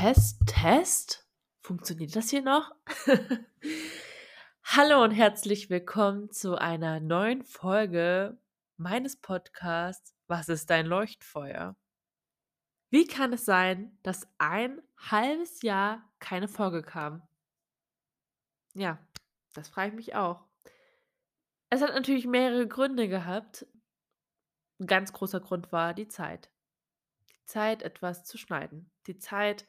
Test, Test? Funktioniert das hier noch? Hallo und herzlich willkommen zu einer neuen Folge meines Podcasts Was ist dein Leuchtfeuer? Wie kann es sein, dass ein halbes Jahr keine Folge kam? Ja, das frage ich mich auch. Es hat natürlich mehrere Gründe gehabt. Ein ganz großer Grund war die Zeit. Die Zeit, etwas zu schneiden. Die Zeit,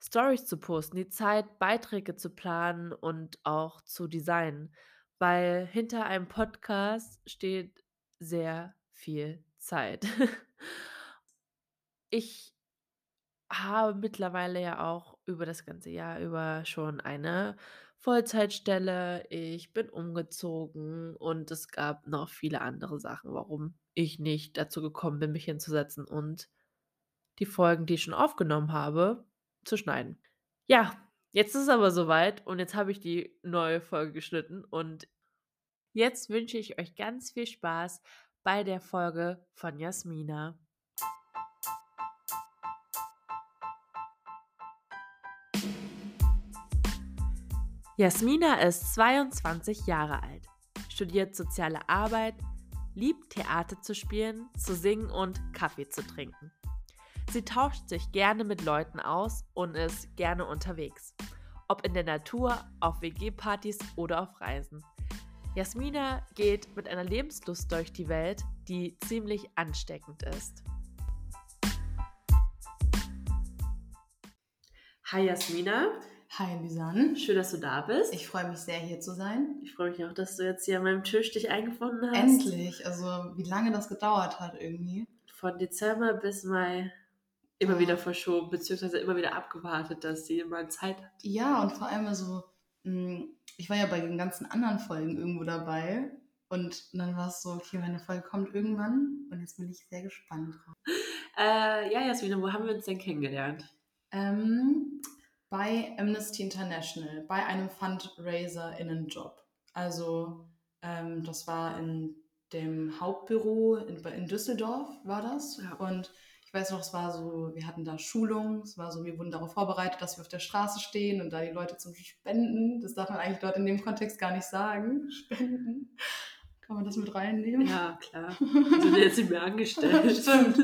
Stories zu posten. Die Zeit, Beiträge zu planen und auch zu designen. Weil hinter einem Podcast steht sehr viel Zeit. ich habe mittlerweile ja auch über das ganze Jahr über schon eine Vollzeitstelle. Ich bin umgezogen und es gab noch viele andere Sachen, warum ich nicht dazu gekommen bin, mich hinzusetzen und die Folgen, die ich schon aufgenommen habe, zu schneiden. Ja, jetzt ist es aber soweit und jetzt habe ich die neue Folge geschnitten und jetzt wünsche ich euch ganz viel Spaß bei der Folge von Jasmina. Jasmina ist 22 Jahre alt, studiert soziale Arbeit, liebt Theater zu spielen, zu singen und Kaffee zu trinken. Sie tauscht sich gerne mit Leuten aus und ist gerne unterwegs, ob in der Natur, auf WG-Partys oder auf Reisen. Jasmina geht mit einer Lebenslust durch die Welt, die ziemlich ansteckend ist. Hi Jasmina. Hi Lisanne. Schön, dass du da bist. Ich freue mich sehr, hier zu sein. Ich freue mich auch, dass du jetzt hier an meinem Tisch dich eingefunden hast. Endlich. Also, wie lange das gedauert hat irgendwie. Von Dezember bis Mai immer wieder verschoben, beziehungsweise immer wieder abgewartet, dass sie mal Zeit hat. Ja, und vor allem also, ich war ja bei den ganzen anderen Folgen irgendwo dabei. Und dann war es so, okay, meine Folge kommt irgendwann. Und jetzt bin ich sehr gespannt drauf. Äh, ja, Jasmina, wo haben wir uns denn kennengelernt? Ähm, bei Amnesty International, bei einem Fundraiser-Innenjob. Also ähm, das war in dem Hauptbüro in, in Düsseldorf, war das. Ja. Und ich weiß noch, es war so, wir hatten da Schulungen, es war so, wir wurden darauf vorbereitet, dass wir auf der Straße stehen und da die Leute zum Spenden, das darf man eigentlich dort in dem Kontext gar nicht sagen, Spenden. Kann man das mit reinnehmen? Ja, klar. Sind wir jetzt nicht mehr angestellt. Stimmt.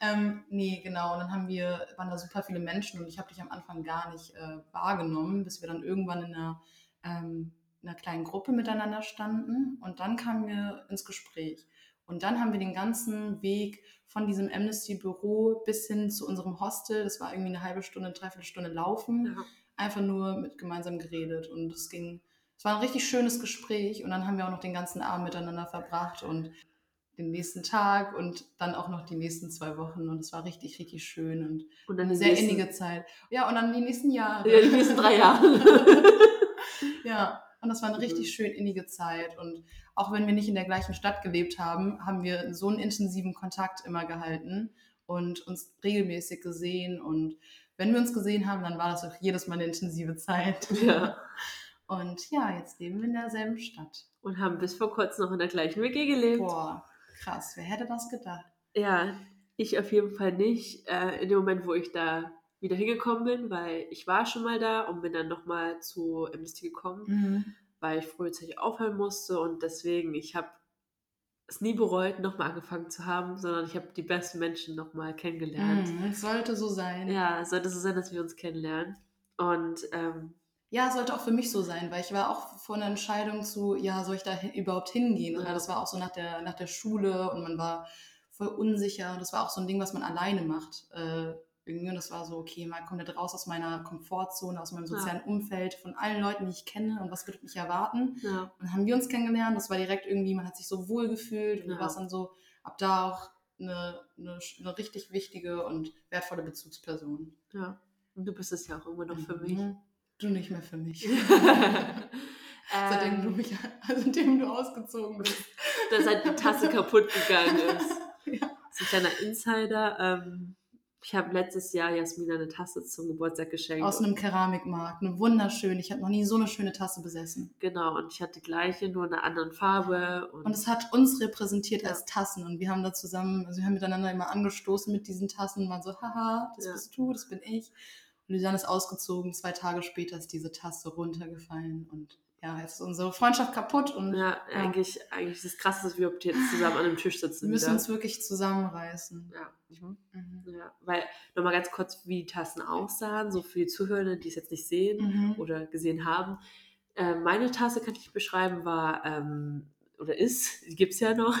Ähm, nee, genau. Und dann haben wir, waren da super viele Menschen und ich habe dich am Anfang gar nicht äh, wahrgenommen, bis wir dann irgendwann in einer, ähm, in einer kleinen Gruppe miteinander standen. Und dann kamen wir ins Gespräch. Und dann haben wir den ganzen Weg von diesem Amnesty-Büro bis hin zu unserem Hostel, das war irgendwie eine halbe Stunde, dreiviertel Stunde laufen, ja. einfach nur mit gemeinsam geredet. Und es ging, es war ein richtig schönes Gespräch. Und dann haben wir auch noch den ganzen Abend miteinander verbracht und den nächsten Tag und dann auch noch die nächsten zwei Wochen und es war richtig, richtig schön und, und eine sehr nächsten, innige Zeit. Ja, und dann die nächsten Jahre. Ja, die nächsten drei Jahre. ja, und das war eine richtig mhm. schön innige Zeit und auch wenn wir nicht in der gleichen Stadt gelebt haben, haben wir so einen intensiven Kontakt immer gehalten und uns regelmäßig gesehen und wenn wir uns gesehen haben, dann war das auch jedes Mal eine intensive Zeit. Ja. Und ja, jetzt leben wir in derselben Stadt. Und haben bis vor kurzem noch in der gleichen WG gelebt. Boah, Krass, wer hätte das gedacht? Ja, ich auf jeden Fall nicht. Äh, in dem Moment, wo ich da wieder hingekommen bin, weil ich war schon mal da und bin dann nochmal zu Amnesty gekommen, mhm. weil ich frühzeitig aufhören musste und deswegen, ich habe es nie bereut, nochmal angefangen zu haben, sondern ich habe die besten Menschen nochmal kennengelernt. Mhm, es sollte so sein. Ja, es sollte so sein, dass wir uns kennenlernen. Und ähm, ja, sollte auch für mich so sein, weil ich war auch vor einer Entscheidung zu, ja, soll ich da überhaupt hingehen? Oder das war auch so nach der, nach der Schule und man war voll unsicher und das war auch so ein Ding, was man alleine macht. Äh, irgendwie und das war so, okay, mal komplett raus aus meiner Komfortzone, aus meinem sozialen ja. Umfeld, von allen Leuten, die ich kenne und was wird mich erwarten. Ja. Und dann haben wir uns kennengelernt, das war direkt irgendwie, man hat sich so wohl gefühlt und ja. du warst dann so, ab da auch eine, eine, eine richtig wichtige und wertvolle Bezugsperson. Ja, und du bist es ja auch immer noch für mich. Mhm. Du nicht mehr für mich. seitdem, du ähm. mich, seitdem du ausgezogen bist. seit die Tasse kaputt gegangen ist. ja. Das ist ein kleiner Insider. Ähm, ich habe letztes Jahr Jasmina eine Tasse zum Geburtstag geschenkt. Aus einem Keramikmarkt. Eine wunderschöne. Ich habe noch nie so eine schöne Tasse besessen. Genau, und ich hatte die gleiche, nur in einer anderen Farbe. Und, und es hat uns repräsentiert ja. als Tassen. Und wir haben da zusammen, also wir haben miteinander immer angestoßen mit diesen Tassen und waren so, haha, das ja. bist du, das bin ich. Und Lisanne ist ausgezogen. Zwei Tage später ist diese Tasse runtergefallen und ja, jetzt ist unsere Freundschaft kaputt und Ja, eigentlich, eigentlich ist es krass, dass wir jetzt zusammen an einem Tisch sitzen. wir müssen wieder. uns wirklich zusammenreißen. ja. Mhm. ja, weil nochmal ganz kurz, wie die Tassen aussahen, so für die Zuhörenden, die es jetzt nicht sehen Mhm. oder gesehen haben. Äh, meine Tasse kann ich beschreiben, war ähm, oder ist, die gibt es ja noch,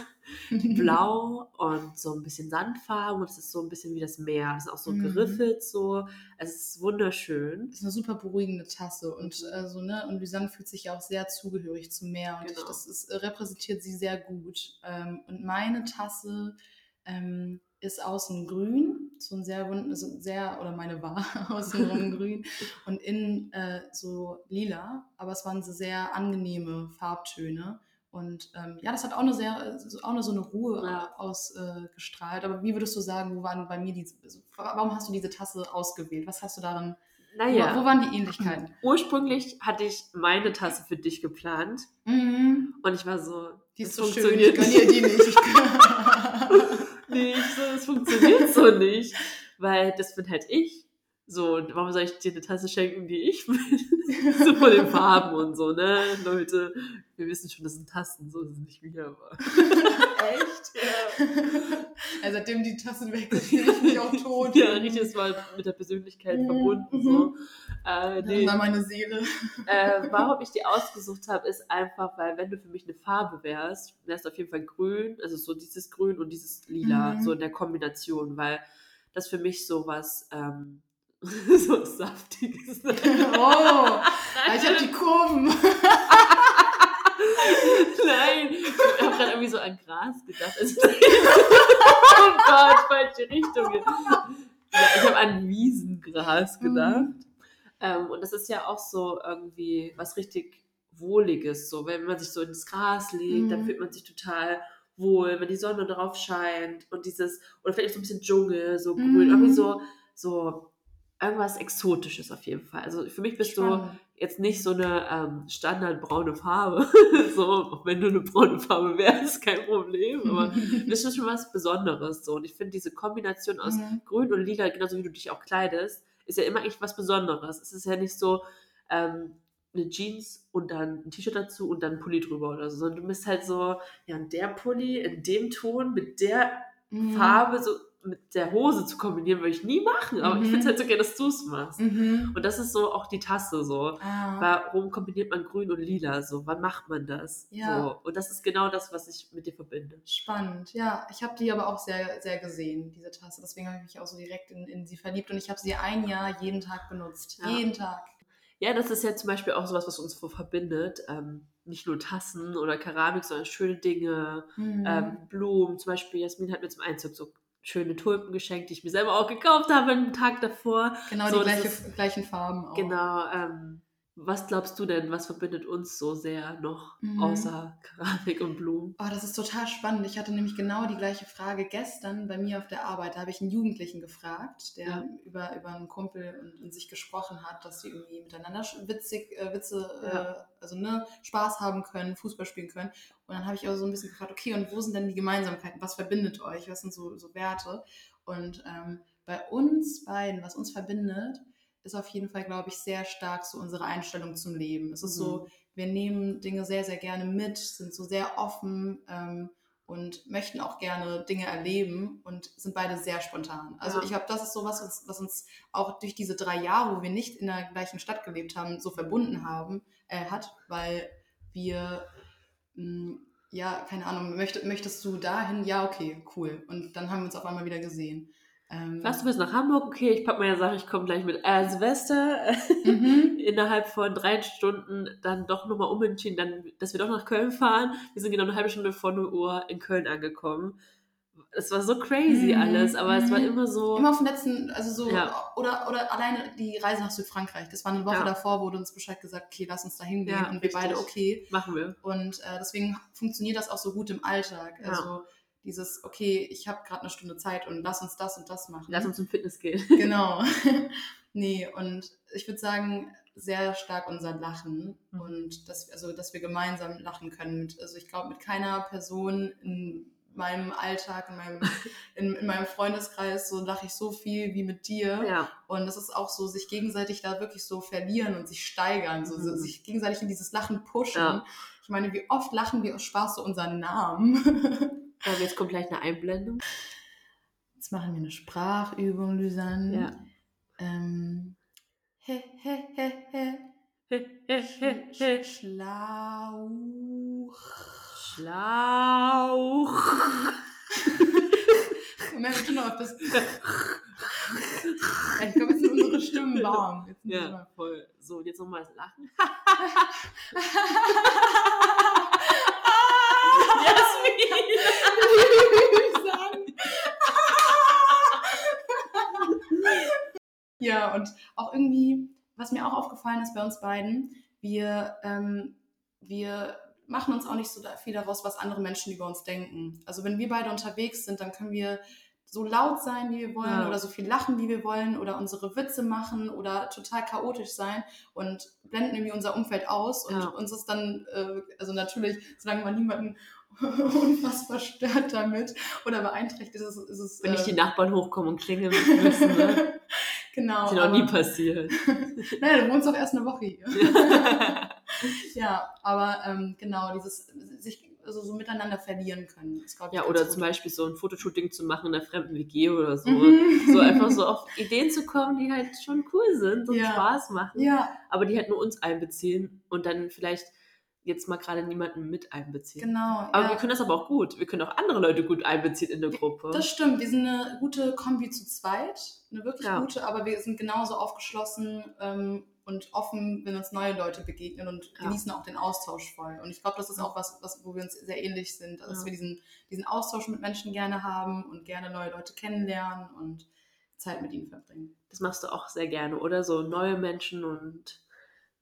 blau und so ein bisschen Sandfarben und es ist so ein bisschen wie das Meer. Es ist auch so Mhm. geriffelt so. Es ist wunderschön. ist eine super beruhigende Tasse und Mhm. also ne und Lisanne fühlt sich ja auch sehr zugehörig zum Meer und ich, Genau. das ist, äh, repräsentiert sie sehr gut ähm, und meine Tasse ähm, ist außen grün so ein sehr wund- also sehr oder meine war außenrum grün und innen äh, so lila aber es waren so sehr angenehme Farbtöne und ähm, ja, das hat auch eine sehr, so- auch eine, so eine Ruhe Ja. ausgestrahlt. Äh. Aber wie würdest du sagen, wo waren bei mir die, warum hast du diese Tasse ausgewählt? Was hast du darin Naja, wo, wo waren die Ähnlichkeiten? ursprünglich hatte ich meine Tasse für dich geplant Mhm. und ich war so, Die ist so schön, ich gönn ihr die nicht. Ich nee, ich so, das funktioniert so nicht, weil das bin halt ich. So, und warum soll ich dir eine Tasse schenken, die ich bin? so von den Farben und so, ne? Leute, wir wissen schon, das sind Tasten, so ist es nicht wir, aber. Echt? Ja. Also seitdem die Tassen weg sind, fühle ich mich auch tot. Ja, richtig, das war mit der Persönlichkeit Mhm, verbunden, mhm. so. Äh, Das nee, war meine Seele. äh, warum ich die ausgesucht habe, ist einfach, weil wenn du für mich eine Farbe wärst, wärst du auf jeden Fall grün, also so dieses Grün und dieses Lila, Mhm. so in der Kombination, weil das für mich so was, ähm, so was Saftiges. Oh, ich habe die Kurven. Nein, ich habe gerade irgendwie so an Gras gedacht. Also, oh Gott, falsche Richtung. Ja, ich habe an Wiesengras gedacht. Mhm. Ähm, und das ist ja auch so irgendwie was richtig Wohliges. So, wenn man sich so ins Gras legt, dann Mhm. fühlt man sich total wohl, wenn die Sonne drauf scheint und dieses, oder vielleicht auch so ein bisschen Dschungel, so grün, Mhm. irgendwie so, so irgendwas Exotisches auf jeden Fall. Also für mich bist du Spannend. jetzt nicht so eine ähm, standardbraune Farbe. so, wenn du eine braune Farbe wärst, kein Problem. Aber das ist schon was Besonderes. So. Und ich finde diese Kombination aus Mhm. Grün und Lila, genauso wie du dich auch kleidest, ist ja immer eigentlich was Besonderes. Es ist ja nicht so ähm, eine Jeans und dann ein T-Shirt dazu und dann ein Pulli drüber oder so, sondern du bist halt so, ja, und der Pulli in dem Ton mit der Mhm. Farbe so mit der Hose zu kombinieren, würde ich nie machen. Aber ich Mhm. finde es halt so gerne, dass du es machst. Mhm. Und das ist so auch die Tasse so. Ah. Warum kombiniert man grün und lila so? Wann macht man das? Ja. So. Und das ist genau das, was ich mit dir verbinde. Spannend, ja. Ich habe die aber auch sehr, sehr gesehen, diese Tasse. Deswegen habe ich mich auch so direkt in, in sie verliebt und ich habe sie ein Jahr jeden Tag benutzt. Ja. Jeden Tag. Ja, das ist ja zum Beispiel auch sowas, was uns so verbindet. Ähm, nicht nur Tassen oder Keramik, sondern schöne Dinge, Mhm. ähm, Blumen. Zum Beispiel, Jasmin hat mir zum Einzug so schöne Tulpen geschenkt, die ich mir selber auch gekauft habe einen Tag davor. genau so, die gleiche, ist- gleichen Farben auch. Genau. Ähm, was glaubst du denn, was verbindet uns so sehr noch, Mhm. außer Keramik und Blumen? Oh, das ist total spannend. Ich hatte nämlich genau die gleiche Frage gestern bei mir auf der Arbeit. Da habe ich einen Jugendlichen gefragt, der Ja. über, über einen Kumpel und, und sich gesprochen hat, dass sie irgendwie miteinander witzig, äh, Witze, Ja. äh, also ne, Spaß haben können, Fußball spielen können. Und dann habe ich aber so ein bisschen gefragt, okay, und wo sind denn die Gemeinsamkeiten? Was verbindet euch? Was sind so, so Werte? Und ähm, bei uns beiden, was uns verbindet, ist auf jeden Fall, glaube ich, sehr stark so unsere Einstellung zum Leben. Es ist so, wir nehmen Dinge sehr, sehr gerne mit, sind so sehr offen ähm, und möchten auch gerne Dinge erleben und sind beide sehr spontan. Also Ja. ich glaube, das ist so was, was, was uns auch durch diese drei Jahre, wo wir nicht in der gleichen Stadt gelebt haben, so verbunden haben, äh, hat, weil wir, mh, ja, keine Ahnung, möcht, möchtest du dahin? Ja, okay, cool. Und dann haben wir uns auf einmal wieder gesehen. Ähm, Was, du bist nach Hamburg? Okay, ich pack meine Sache, ich komme gleich mit. Äh, Silvester, Mhm. innerhalb von drei Stunden dann doch nochmal umentschieden, dann, dass wir doch nach Köln fahren. Wir sind genau eine halbe Stunde vor 0 Uhr in Köln angekommen. Es war so crazy Mhm, alles, aber es war mhm. immer so. Immer auf dem letzten, also so, Ja. oder, oder alleine die Reise nach Südfrankreich. Das war eine Woche Ja. davor, wurde uns Bescheid gesagt, okay, lass uns da hingehen. Ja, und wir richtig. beide, okay. Machen wir. Und äh, deswegen funktioniert das auch so gut im Alltag. Also dieses, okay, ich habe gerade eine Stunde Zeit und lass uns das und das machen. Lass uns zum Fitness gehen. Genau. nee, und ich würde sagen, sehr stark unser Lachen Mhm. und dass, also, dass wir gemeinsam lachen können. Mit, also ich glaube, mit keiner Person in meinem Alltag, in meinem, in, in meinem Freundeskreis, so lache ich so viel wie mit dir. Ja. Und das ist auch so, sich gegenseitig da wirklich so verlieren und sich steigern, so, so Mhm. sich gegenseitig in dieses Lachen pushen. Ja. Ich meine, wie oft lachen wir aus Spaß so unseren Namen? Aber jetzt kommt gleich eine Einblendung. Jetzt machen wir eine Sprachübung, Lysanne. Ja. Ähm, he, he, he, he. Sch- Schlauch. Schlauch. Merk schon auf das. Ich glaube, jetzt sind unsere Stimmen warm. Ja, voll. So, und jetzt nochmal das Lachen. Lysanne. ja, und auch irgendwie, was mir auch aufgefallen ist bei uns beiden, wir, ähm, wir machen uns auch nicht so viel daraus, was andere Menschen über uns denken. Also wenn wir beide unterwegs sind, dann können wir so laut sein, wie wir wollen, Ja. oder so viel lachen, wie wir wollen, oder unsere Witze machen oder total chaotisch sein und blenden irgendwie unser Umfeld aus. Und Ja. uns ist dann, äh, also natürlich, solange man niemanden unfassbar stört damit oder beeinträchtigt, ist es, ist es Wenn nicht äh, die Nachbarn hochkommen und klingeln müssen, ne? genau. Ist ja noch nie passiert. Naja, du wohnst doch erst eine Woche hier. ja, aber ähm, genau, dieses sich also so miteinander verlieren können. Ich, Ja, oder zum Beispiel so ein Fotoshooting zu machen in einer fremden WG oder so. Mhm. So einfach so auf Ideen zu kommen, die halt schon cool sind und Ja. Spaß machen. Ja, Aber die halt nur uns einbeziehen und dann vielleicht jetzt mal gerade niemanden mit einbeziehen. genau. Aber ja. wir können das aber auch gut. Wir können auch andere Leute gut einbeziehen in der Gruppe. Das stimmt, wir sind eine gute Kombi zu zweit, eine wirklich Ja. gute, aber wir sind genauso aufgeschlossen ähm, und offen, wenn uns neue Leute begegnen und Ja. genießen auch den Austausch voll. Und ich glaube, das ist auch was, was, wo wir uns sehr ähnlich sind, dass Ja. wir diesen, diesen Austausch mit Menschen gerne haben und gerne neue Leute kennenlernen und Zeit mit ihnen verbringen. Das machst du auch sehr gerne, oder? So neue Menschen und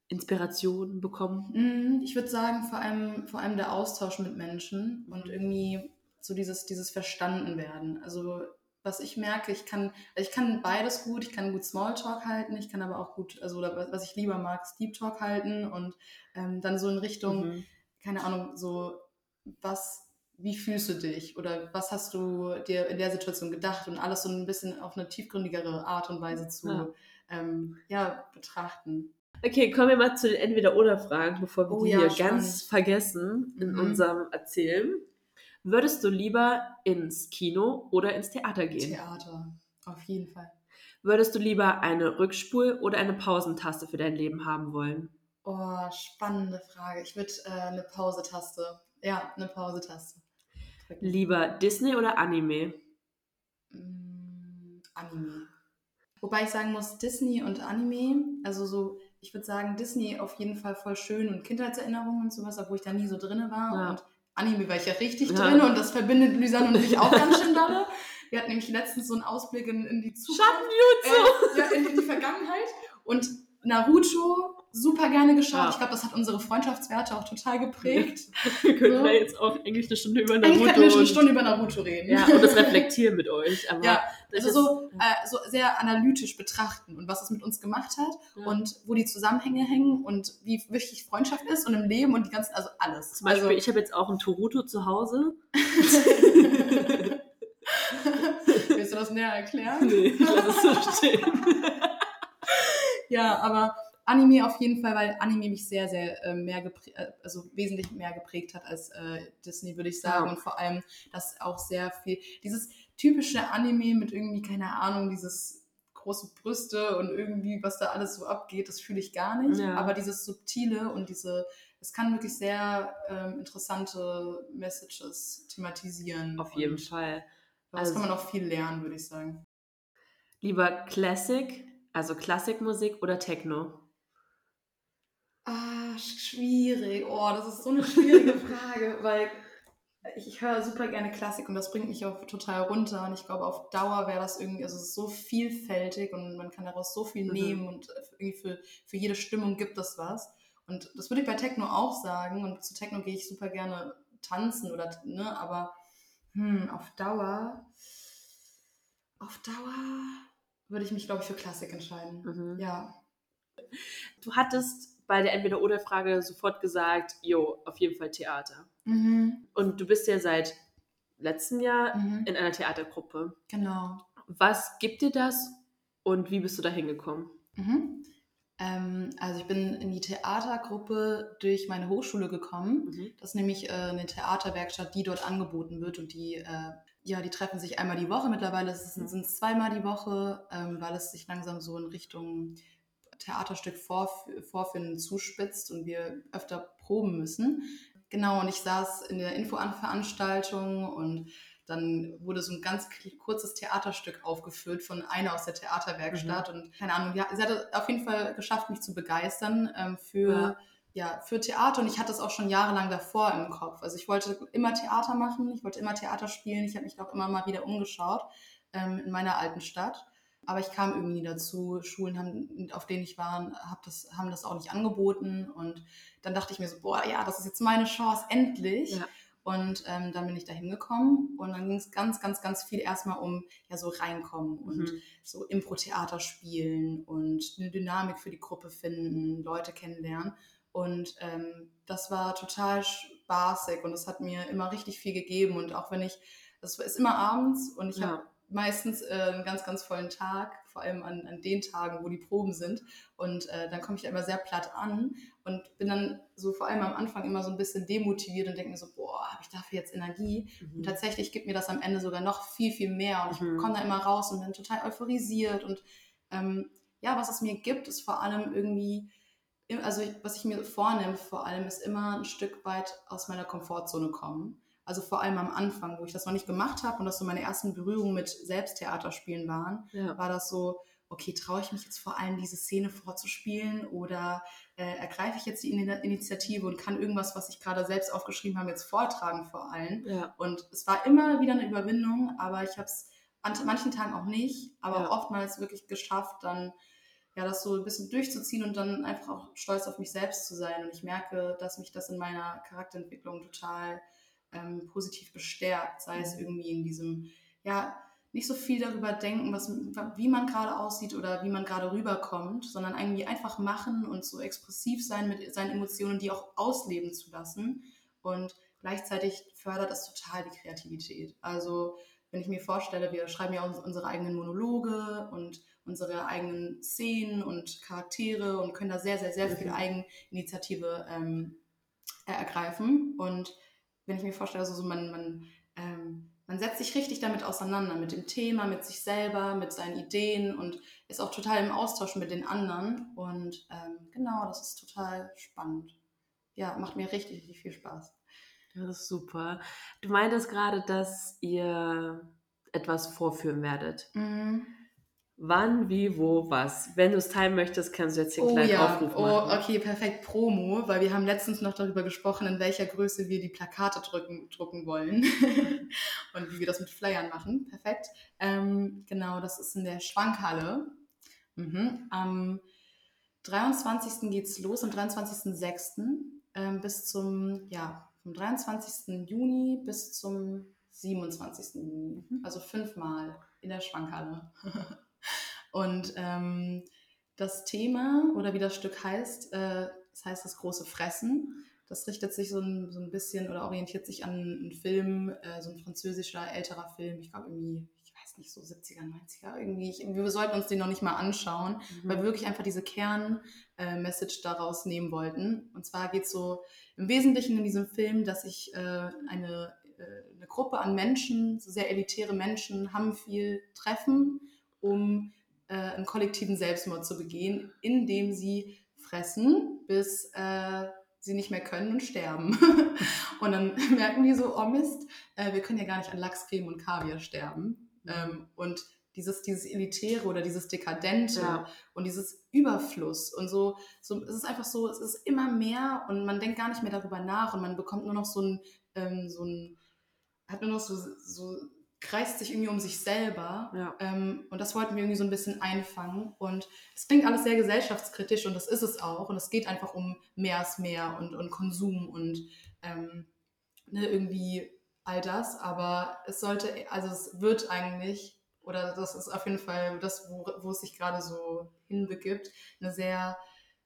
Inspirationen bekommen. Mm, Ich würde sagen, vor allem, vor allem der Austausch mit Menschen und Mhm. irgendwie so dieses, dieses Verstandenwerden. Also was ich merke, ich kann, also ich kann beides gut, ich kann gut Smalltalk halten, ich kann aber auch gut, also was ich lieber mag, ist Deep Talk halten und ähm, dann so in Richtung, Mhm. keine Ahnung, so was, wie fühlst du dich oder was hast du dir in der Situation gedacht und alles so ein bisschen auf eine tiefgründigere Art und Weise zu Ja. ähm, ja, betrachten. Okay, kommen wir mal zu den Entweder-Oder-Fragen, bevor wir Oh die ja, hier spannend. ganz vergessen in Mhm. unserem Erzählen. Würdest du lieber ins Kino oder ins Theater gehen? Theater, auf jeden Fall. Würdest du lieber eine Rückspul- oder eine Pausentaste für dein Leben haben wollen? Oh, spannende Frage. Ich würde äh, eine Pause-Taste. Ja, eine Pause-Taste. Lieber Disney oder Anime? Mm, Anime. Wobei ich sagen muss, Disney und Anime, also so, ich würde sagen, Disney auf jeden Fall voll schön und Kindheitserinnerungen und sowas, obwohl ich da nie so drinne war. Ja. Und Anime war ich ja richtig Ja. drin und das verbindet Lysanne und mich auch ganz schön dolle. Wir hatten nämlich letztens so einen Ausblick in, in die Zukunft. Äh, ja, in, in die Vergangenheit. Und Naruto super gerne geschaut. Ja. Ich glaube, das hat unsere Freundschaftswerte auch total geprägt. Wir können So. ja jetzt auch eigentlich eine Stunde über Eigentlich Naruto könnten wir schon eine und, Stunde über Naruto reden. ja, und das reflektieren mit euch. Aber Ja, also ist, so, äh, so sehr analytisch betrachten und was es mit uns gemacht hat Ja. und wo die Zusammenhänge hängen und wie wichtig Freundschaft ist und im Leben und die ganzen, also alles. Zum Beispiel, also, ich habe jetzt auch ein Toruto zu Hause. Willst du das näher erklären? nee, ich lasse es so stehen. Ja, aber Anime auf jeden Fall, weil Anime mich sehr, sehr äh, mehr geprägt, also wesentlich mehr geprägt hat als äh, Disney, würde ich sagen. Ja. Und vor allem, dass auch sehr viel, dieses typische Anime mit irgendwie, keine Ahnung, dieses große Brüste und irgendwie, was da alles so abgeht, das fühle ich gar nicht. Ja. Aber dieses Subtile und diese, es kann wirklich sehr ähm, interessante Messages thematisieren. Auf jeden Fall. Daraus Also- kann man auch viel lernen, würde ich sagen. Lieber Classic, also Klassikmusik oder Techno? Ah, schwierig. Oh, das ist so eine schwierige Frage, weil ich, ich höre super gerne Klassik und das bringt mich auch total runter. Und ich glaube, auf Dauer wäre das irgendwie, also es ist so vielfältig und man kann daraus so viel Mhm. nehmen und irgendwie für, für jede Stimmung gibt es was. Und das würde ich bei Techno auch sagen. Und zu Techno gehe ich super gerne tanzen oder, ne, aber hm, auf Dauer, auf Dauer würde ich mich, glaube ich, für Klassik entscheiden. Mhm. Ja. Du hattest bei der Entweder-Oder-Frage sofort gesagt, jo, auf jeden Fall Theater. Mhm. Und du bist ja seit letztem Jahr mhm. in einer Theatergruppe. Genau. Was gibt dir das und wie bist du da hingekommen? Mhm. Ähm, also ich bin in die Theatergruppe durch meine Hochschule gekommen. Mhm. Das ist nämlich äh, eine Theaterwerkstatt, die dort angeboten wird und die, äh, ja, die treffen sich einmal die Woche. Mittlerweile sind es mhm. zweimal die Woche, ähm, weil es sich langsam so in Richtung Theaterstück vorf vorfinden zuspitzt und wir öfter proben müssen. Genau, und ich saß in der Infoveranstaltung und dann wurde so ein ganz kurzes Theaterstück aufgeführt von einer aus der Theaterwerkstatt. Mhm. Und keine Ahnung, ja, sie hat auf jeden Fall geschafft, mich zu begeistern ähm, für, ja. ja. für Theater. Und ich hatte es auch schon jahrelang davor im Kopf. Also ich wollte immer Theater machen, ich wollte immer Theater spielen. Ich habe mich auch immer mal wieder umgeschaut ähm, in meiner alten Stadt. Aber ich kam irgendwie nie dazu. Schulen, haben, auf denen ich war, hab das, haben das auch nicht angeboten. Und dann dachte ich mir so, boah, ja, das ist jetzt meine Chance, endlich. Ja. Und ähm, dann bin ich da hingekommen und dann ging es ganz, ganz, ganz viel erstmal um ja so reinkommen und mhm. so Impro-Theater spielen und eine Dynamik für die Gruppe finden, Leute kennenlernen. Und ähm, das war total spaßig und es hat mir immer richtig viel gegeben. Und auch wenn ich, das ist immer abends und ich ja. habe meistens äh, einen ganz, ganz vollen Tag, vor allem an, an den Tagen, wo die Proben sind. Und äh, dann komme ich da immer sehr platt an und bin dann so vor allem am Anfang immer so ein bisschen demotiviert und denke mir so, boah, habe ich dafür jetzt Energie? Mhm. Und tatsächlich gibt mir das am Ende sogar noch viel, viel mehr. Und mhm. ich komme da immer raus und bin total euphorisiert. Und ähm, ja, was es mir gibt, ist vor allem irgendwie, also was ich mir vornehme vor allem, ist immer ein Stück weit aus meiner Komfortzone kommen. Also vor allem am Anfang, wo ich das noch nicht gemacht habe und das so meine ersten Berührungen mit Selbsttheaterspielen waren, ja. war das so, okay, traue ich mich jetzt vor allem diese Szene vorzuspielen oder äh, ergreife ich jetzt die Initiative und kann irgendwas, was ich gerade selbst aufgeschrieben habe, jetzt vortragen vor allem. Ja. Und es war immer wieder eine Überwindung, aber ich habe es an manchen Tagen auch nicht, aber ja. oftmals wirklich geschafft, dann ja, das so ein bisschen durchzuziehen und dann einfach auch stolz auf mich selbst zu sein. Und ich merke, dass mich das in meiner Charakterentwicklung total ähm, positiv bestärkt, sei es mhm. irgendwie in diesem, ja, nicht so viel darüber denken, was, wie man gerade aussieht oder wie man gerade rüberkommt, sondern irgendwie einfach machen und so expressiv sein mit seinen Emotionen, die auch ausleben zu lassen. Und gleichzeitig fördert es total die Kreativität. Also wenn ich mir vorstelle, wir schreiben ja unsere eigenen Monologe und unsere eigenen Szenen und Charaktere und können da sehr, sehr, sehr viel mhm. Eigeninitiative ähm, ergreifen. Und wenn ich mir vorstelle, also so man, man, ähm, man setzt sich richtig damit auseinander, mit dem Thema, mit sich selber, mit seinen Ideen und ist auch total im Austausch mit den anderen. Und ähm, genau, das ist total spannend. Ja, macht mir richtig, richtig viel Spaß. Das ist super. Du meintest gerade, dass ihr etwas vorführen werdet. Mhm. Wann, wie, wo, was. Wenn du es teilen möchtest, kannst du jetzt hier oh, kleinen ja. Aufruf oh, machen. Oh, okay, perfekt. Promo, weil wir haben letztens noch darüber gesprochen, in welcher Größe wir die Plakate drücken, drucken wollen und wie wir das mit Flyern machen. Perfekt. Ähm, genau, das ist in der Schwankhalle. Mhm. Am 23. geht es los, am 23.06. Ähm, bis zum, ja, vom 23. Juni bis zum 27. Juni. Mhm. Also fünfmal in der Schwankhalle. Und ähm, das Thema oder wie das Stück heißt, äh, das heißt das große Fressen. Das richtet sich so ein, so ein bisschen oder orientiert sich an einen Film, äh, so ein französischer älterer Film, ich glaube irgendwie, ich weiß nicht, so 70er, 90er irgendwie. Ich, wir sollten uns den noch nicht mal anschauen, mhm. weil wir wirklich einfach diese Kern-Message äh, daraus nehmen wollten. Und zwar geht es so im Wesentlichen in diesem Film, dass sich äh, eine, äh, eine Gruppe an Menschen, so sehr elitäre Menschen, haben viel treffen, um äh, einen kollektiven Selbstmord zu begehen, indem sie fressen, bis äh, sie nicht mehr können und sterben. und dann merken die so, oh Mist, äh, wir können ja gar nicht an Lachscreme und Kaviar sterben. Ähm, und dieses, dieses Elitäre oder dieses Dekadente ja. und dieses Überfluss und so, so, es ist einfach so, es ist immer mehr und man denkt gar nicht mehr darüber nach und man bekommt nur noch so ein, ähm, so ein, hat nur noch so, so kreist sich irgendwie um sich selber. Ja. Ähm, und das wollten wir irgendwie so ein bisschen einfangen. Und es klingt alles sehr gesellschaftskritisch und das ist es auch. Und es geht einfach um mehr ist mehr und, und Konsum und ähm, ne, irgendwie all das. Aber es sollte, also es wird eigentlich, oder das ist auf jeden Fall das, wo, wo es sich gerade so hinbegibt, eine sehr,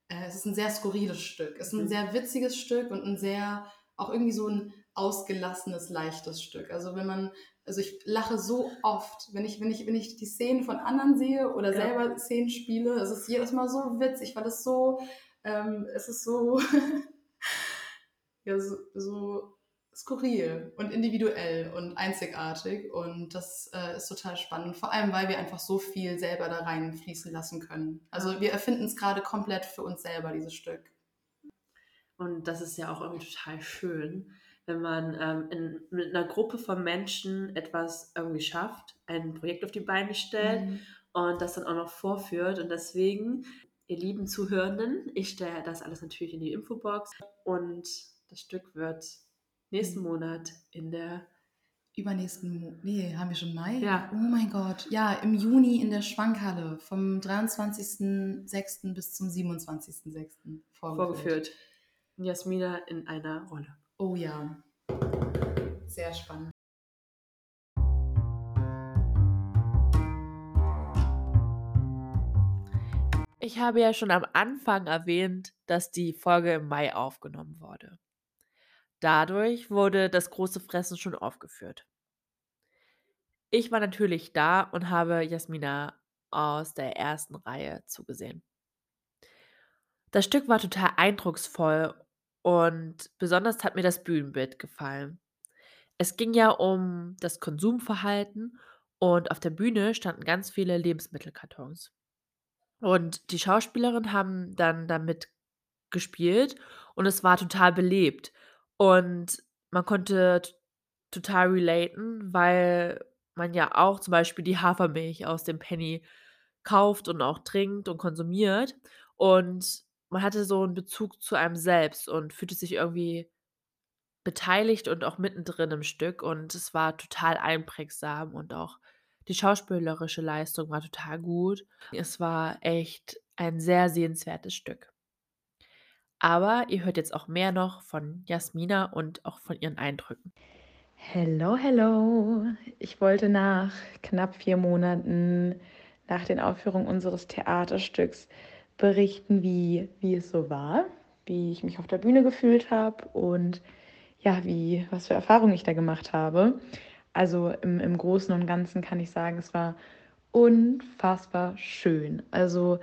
äh, es ist ein sehr skurriles Stück. Es ist ein mhm. sehr witziges Stück und ein sehr, auch irgendwie so ein ausgelassenes, leichtes Stück. Also wenn man, also ich lache so oft, wenn ich, wenn ich, wenn ich die Szenen von anderen sehe oder ja. selber Szenen spiele, es ist jedes Mal so witzig, weil es so, ähm, es ist so, ja, so, so skurril und individuell und einzigartig und das äh, ist total spannend, vor allem weil wir einfach so viel selber da reinfließen lassen können. Also wir erfinden es gerade komplett für uns selber, dieses Stück. Und das ist ja auch irgendwie total schön, wenn man ähm, in, mit einer Gruppe von Menschen etwas irgendwie schafft, ein Projekt auf die Beine stellt mhm. und das dann auch noch vorführt. Und deswegen, ihr lieben Zuhörenden, ich stelle das alles natürlich in die Infobox und das Stück wird nächsten mhm. Monat in der übernächsten, Mo nee, haben wir schon Mai? Ja. Oh mein Gott. Ja, im Juni in der Schwankhalle vom 23.06. bis zum 27.06. vorgeführt. vorgeführt. Jasmina in einer Rolle. Oh ja. Sehr spannend. Ich habe ja schon am Anfang erwähnt, dass die Folge im Mai aufgenommen wurde. Dadurch wurde das große Fressen schon aufgeführt. Ich war natürlich da und habe Jasmina aus der ersten Reihe zugesehen. Das Stück war total eindrucksvoll und besonders hat mir das Bühnenbild gefallen. Es ging ja um das Konsumverhalten und auf der Bühne standen ganz viele Lebensmittelkartons. Und die Schauspielerinnen haben dann damit gespielt und es war total belebt. Und man konnte total relaten, weil man ja auch zum Beispiel die Hafermilch aus dem Penny kauft und auch trinkt und konsumiert. Und man hatte so einen Bezug zu einem selbst und fühlte sich irgendwie beteiligt und auch mittendrin im Stück. Und es war total einprägsam und auch die schauspielerische Leistung war total gut. Es war echt ein sehr sehenswertes Stück. Aber ihr hört jetzt auch mehr noch von Jasmina und auch von ihren Eindrücken. Hello, hello. Ich wollte nach knapp vier Monaten nach den Aufführungen unseres Theaterstücks berichten, wie, wie es so war, wie ich mich auf der Bühne gefühlt habe und ja, wie, was für Erfahrungen ich da gemacht habe. Also im, im Großen und Ganzen kann ich sagen, es war unfassbar schön. Also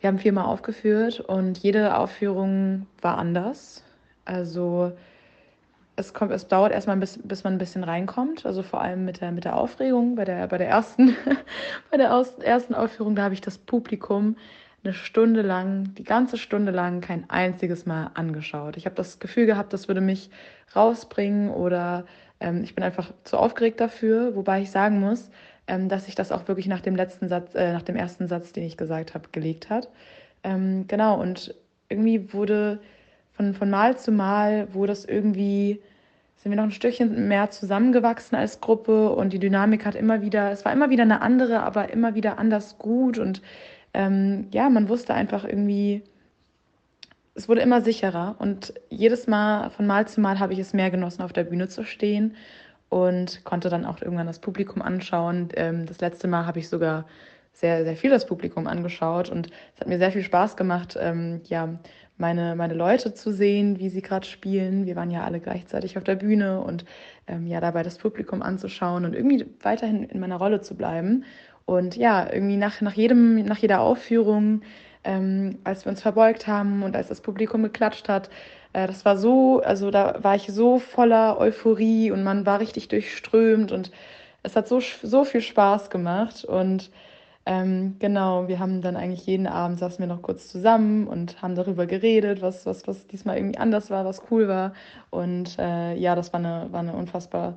wir haben viermal aufgeführt und jede Aufführung war anders. Also es, kommt, es dauert erstmal, bis, bis man ein bisschen reinkommt. Also vor allem mit der, mit der Aufregung. Bei der, bei der, ersten, bei der aus, ersten Aufführung, da habe ich das Publikum eine Stunde lang, die ganze Stunde lang kein einziges Mal angeschaut. Ich habe das Gefühl gehabt, das würde mich rausbringen oder ähm, ich bin einfach zu aufgeregt dafür, wobei ich sagen muss, ähm, dass sich das auch wirklich nach dem letzten Satz, äh, nach dem ersten Satz, den ich gesagt habe, gelegt hat. Ähm, genau, und irgendwie wurde von, von Mal zu Mal, wurde es irgendwie, sind wir noch ein Stückchen mehr zusammengewachsen als Gruppe und die Dynamik hat immer wieder, es war immer wieder eine andere, aber immer wieder anders gut und ähm, ja, man wusste einfach irgendwie, es wurde immer sicherer und jedes Mal, von Mal zu Mal habe ich es mehr genossen, auf der Bühne zu stehen und konnte dann auch irgendwann das Publikum anschauen. Ähm, das letzte Mal habe ich sogar sehr, sehr viel das Publikum angeschaut und es hat mir sehr viel Spaß gemacht, ähm, ja, meine, meine Leute zu sehen, wie sie gerade spielen. Wir waren ja alle gleichzeitig auf der Bühne und ähm, ja, dabei das Publikum anzuschauen und irgendwie weiterhin in meiner Rolle zu bleiben. Und ja, irgendwie nach, nach, jedem, nach jeder Aufführung, ähm, als wir uns verbeugt haben und als das Publikum geklatscht hat, äh, das war so, also da war ich so voller Euphorie und man war richtig durchströmt und es hat so, so viel Spaß gemacht und ähm, genau, wir haben dann eigentlich jeden Abend saßen wir noch kurz zusammen und haben darüber geredet, was, was, was diesmal irgendwie anders war, was cool war. Und äh, ja, das war eine, war eine unfassbar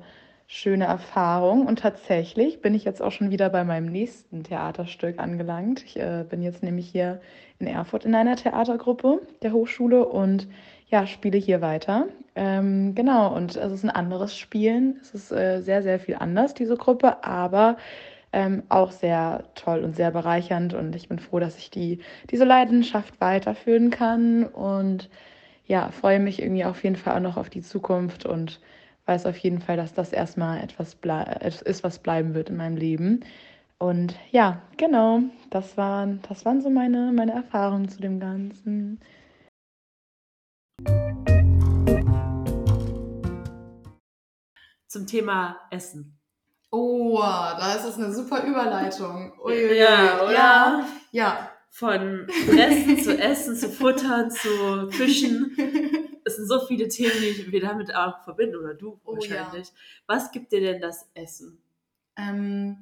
schöne Erfahrung. Und tatsächlich bin ich jetzt auch schon wieder bei meinem nächsten Theaterstück angelangt. Ich äh, bin jetzt nämlich hier in Erfurt in einer Theatergruppe der Hochschule und ja, spiele hier weiter. Ähm, genau, und es ist ein anderes Spielen. Es ist äh, sehr, sehr viel anders, diese Gruppe, aber ähm, auch sehr toll und sehr bereichernd. Und ich bin froh, dass ich die, diese Leidenschaft weiterführen kann. Und ja, freue mich irgendwie auf jeden Fall auch noch auf die Zukunft und weiß auf jeden Fall, dass das erstmal etwas ist, was bleiben wird in meinem Leben. Und ja, genau, das waren, das waren so meine, meine Erfahrungen zu dem Ganzen. zum Thema Essen. Oh, da ist es eine super Überleitung. Uiuiui. Ja, oder? Ja, ja. Von Fressen zu Essen, zu Futtern, zu Fischen. Es sind so viele Themen, die wir damit auch verbinden, oder du Oh, wahrscheinlich. Was gibt dir denn das Essen? Ähm,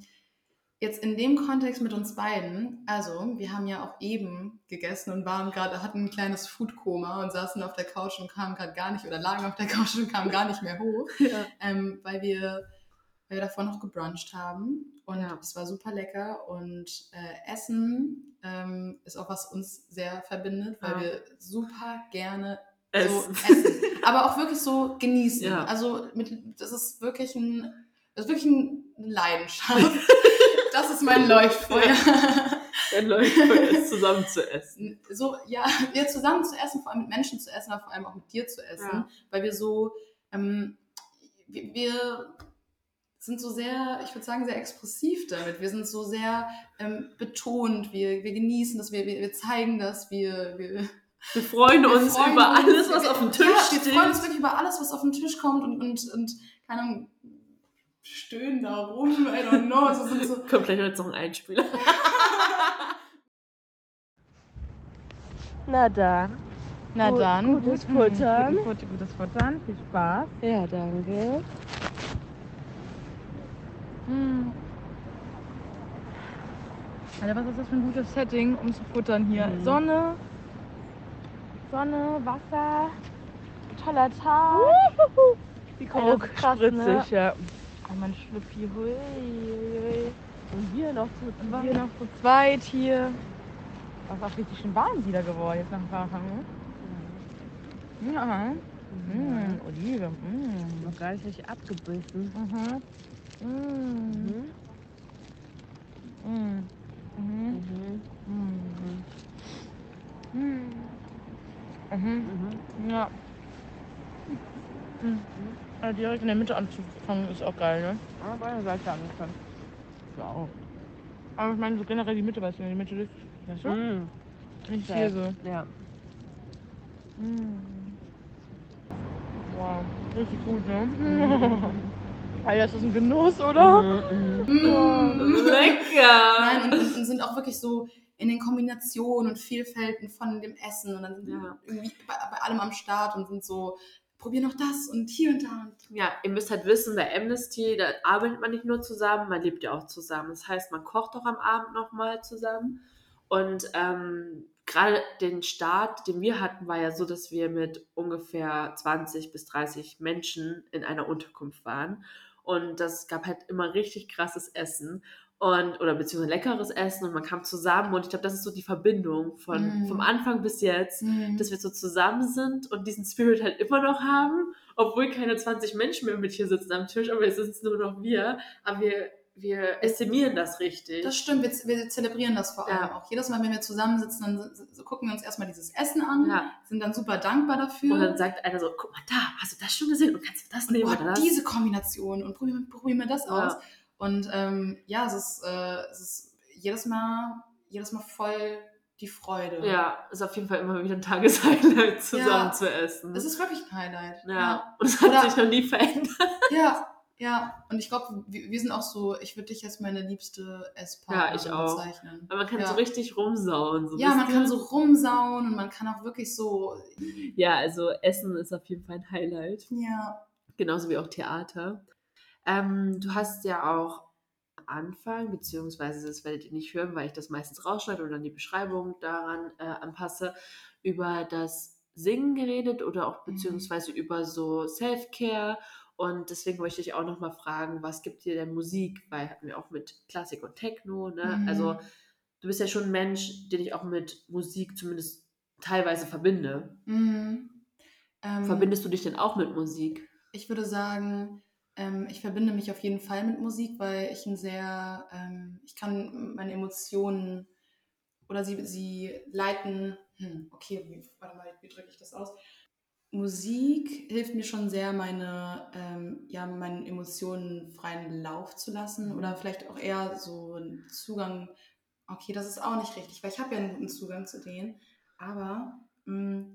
jetzt in dem Kontext mit uns beiden, also wir haben ja auch eben gegessen und waren gerade, hatten ein kleines Foodkoma und saßen auf der Couch und kamen gerade gar nicht oder lagen auf der Couch und kamen gar nicht mehr hoch, Ja. ähm, weil wir weil wir davor noch gebruncht haben und Ja. es war super lecker und äh, Essen ähm, ist auch was uns sehr verbindet, weil Ja. wir super gerne Essen. so essen, aber auch wirklich so genießen. Ja. Also mit, das ist wirklich ein, das ist wirklich ein- eine Leidenschaft. Das ist mein Leuchtfeuer. Dann Leute es zusammen zu essen. So, ja, wir zusammen zu essen, vor allem mit Menschen zu essen, aber vor allem auch mit dir zu essen, weil wir so, ähm, wir, wir sind so sehr, ich würde sagen, sehr expressiv damit. Wir sind so sehr ähm, betont, wir, wir genießen das, wir, wir, wir zeigen das, wir, wir, Wir freuen wir uns freuen über uns. alles, was Wir- auf dem Tisch ja, steht. Wir freuen uns wirklich über alles, was auf den Tisch kommt und, und, und keine Ahnung, stöhnen da rum, I don't know. Also sind so, Kommt gleich jetzt noch ein Einspieler. Na dann. Na Gut- dann. gutes gut- Futtern. Gutes, Futter- gutes Futtern. Viel Spaß. Ja, danke. Mm. Alter, was ist das für ein gutes Setting, um zu futtern hier? Mhm. Sonne, Sonne, Wasser, toller Tag. Die Coke, spritzig, spritzig, ja. Oh, mein Schlüppi, hui, hui, hui. Und hier noch zu Und wir noch zu zweit hier. Das ist auch richtig schön warm wieder geworden jetzt nach dem Fahrradfahren. ne? Ja. Mm, Olive. Mm. Noch gar nicht richtig abgebissen. Mhm. Mm. Mhm. Mm. Mhm. Mhm. Mm. Mm. Mhm. Mhm. Ja. Mhm. Also direkt in der Mitte anzufangen ist auch geil, ne? Aber bei der Seite angefangen. Ja auch. Aber ich meine so generell die Mitte, weißt du, in der Mitte ist. Weißt du? Mhm. Nicht hier so. Ja. Mm. Wow, richtig gut, ne? Alter, ist das ein Genuss, oder? Mhm. mm. Lecker! Nein, und, und, sind auch wirklich so in den Kombinationen und Vielfälten von dem Essen und dann sind Ja. irgendwie bei, bei allem am Start und sind so, probier noch das und hier und da. Und Ja, ihr müsst halt wissen, bei Amnesty, da arbeitet man nicht nur zusammen, man lebt ja auch zusammen. Das heißt, man kocht auch am Abend nochmal zusammen. Und ähm, gerade den Start, den wir hatten, war ja so, dass wir mit ungefähr 20 bis 30 Menschen in einer Unterkunft waren. Und das gab halt immer richtig krasses Essen. Und, oder beziehungsweise leckeres Essen und man kam zusammen und ich glaube, das ist so die Verbindung von Mm. vom Anfang bis jetzt, Mhm. dass wir so zusammen sind und diesen Spirit halt immer noch haben, obwohl keine 20 Menschen mehr mit hier sitzen am Tisch, aber es sind nur noch wir. Aber wir, wir estimieren das richtig. Das stimmt, wir, wir zelebrieren das vor allem Ja. auch. Jedes Mal, wenn wir zusammensitzen, dann s- s- gucken wir uns erstmal dieses Essen an, ja. sind dann super dankbar dafür. Und dann sagt einer so, guck mal da, hast du das schon gesehen? Und kannst du das nehmen Boah, oder das? diese Kombination und probier, probier mir das Ja. aus. Und ähm, ja, es ist, äh, es ist jedes Mal, jedes Mal voll die Freude. Ja, ist auf jeden Fall immer wieder ein Tageshighlight zusammen zu essen. Es ist wirklich ein Highlight. ja. und es hat Oder- sich noch nie verändert. Ja, ja. Und ich glaube, wir, wir sind auch so, ich würde dich als meine liebste Esspartnerin Ja, ich auch. bezeichnen. Aber man kann Ja. so richtig rumsauen. So Ja, man kann so rumsauen und man kann auch wirklich so, Ja, also Essen ist auf jeden Fall ein Highlight. ja. Genauso wie auch Theater. Ähm, du hast ja auch am Anfang, beziehungsweise das werdet ihr nicht hören, weil ich das meistens rausschneide und dann die Beschreibung daran äh, anpasse, über das Singen geredet oder auch Mhm. beziehungsweise über so Self-Care. Und deswegen möchte ich auch nochmal fragen, was gibt dir denn Musik? Weil hatten wir auch mit Klassik und Techno, ne? Mhm. Also du bist ja schon ein Mensch, den ich auch mit Musik zumindest teilweise verbinde. Mhm. Ähm, Verbindest du dich denn auch mit Musik? Ich würde sagen, ähm, ich verbinde mich auf jeden Fall mit Musik, weil ich ein sehr, ähm, ich kann meine Emotionen oder sie, sie leiten, hm, okay, wie, warte mal, wie drücke ich das aus? Musik hilft mir schon sehr, meine, ähm, ja, meinen Emotionen freien Lauf zu lassen oder vielleicht auch eher so einen Zugang, okay, das ist auch nicht richtig, weil ich habe ja einen guten Zugang zu denen, aber mh,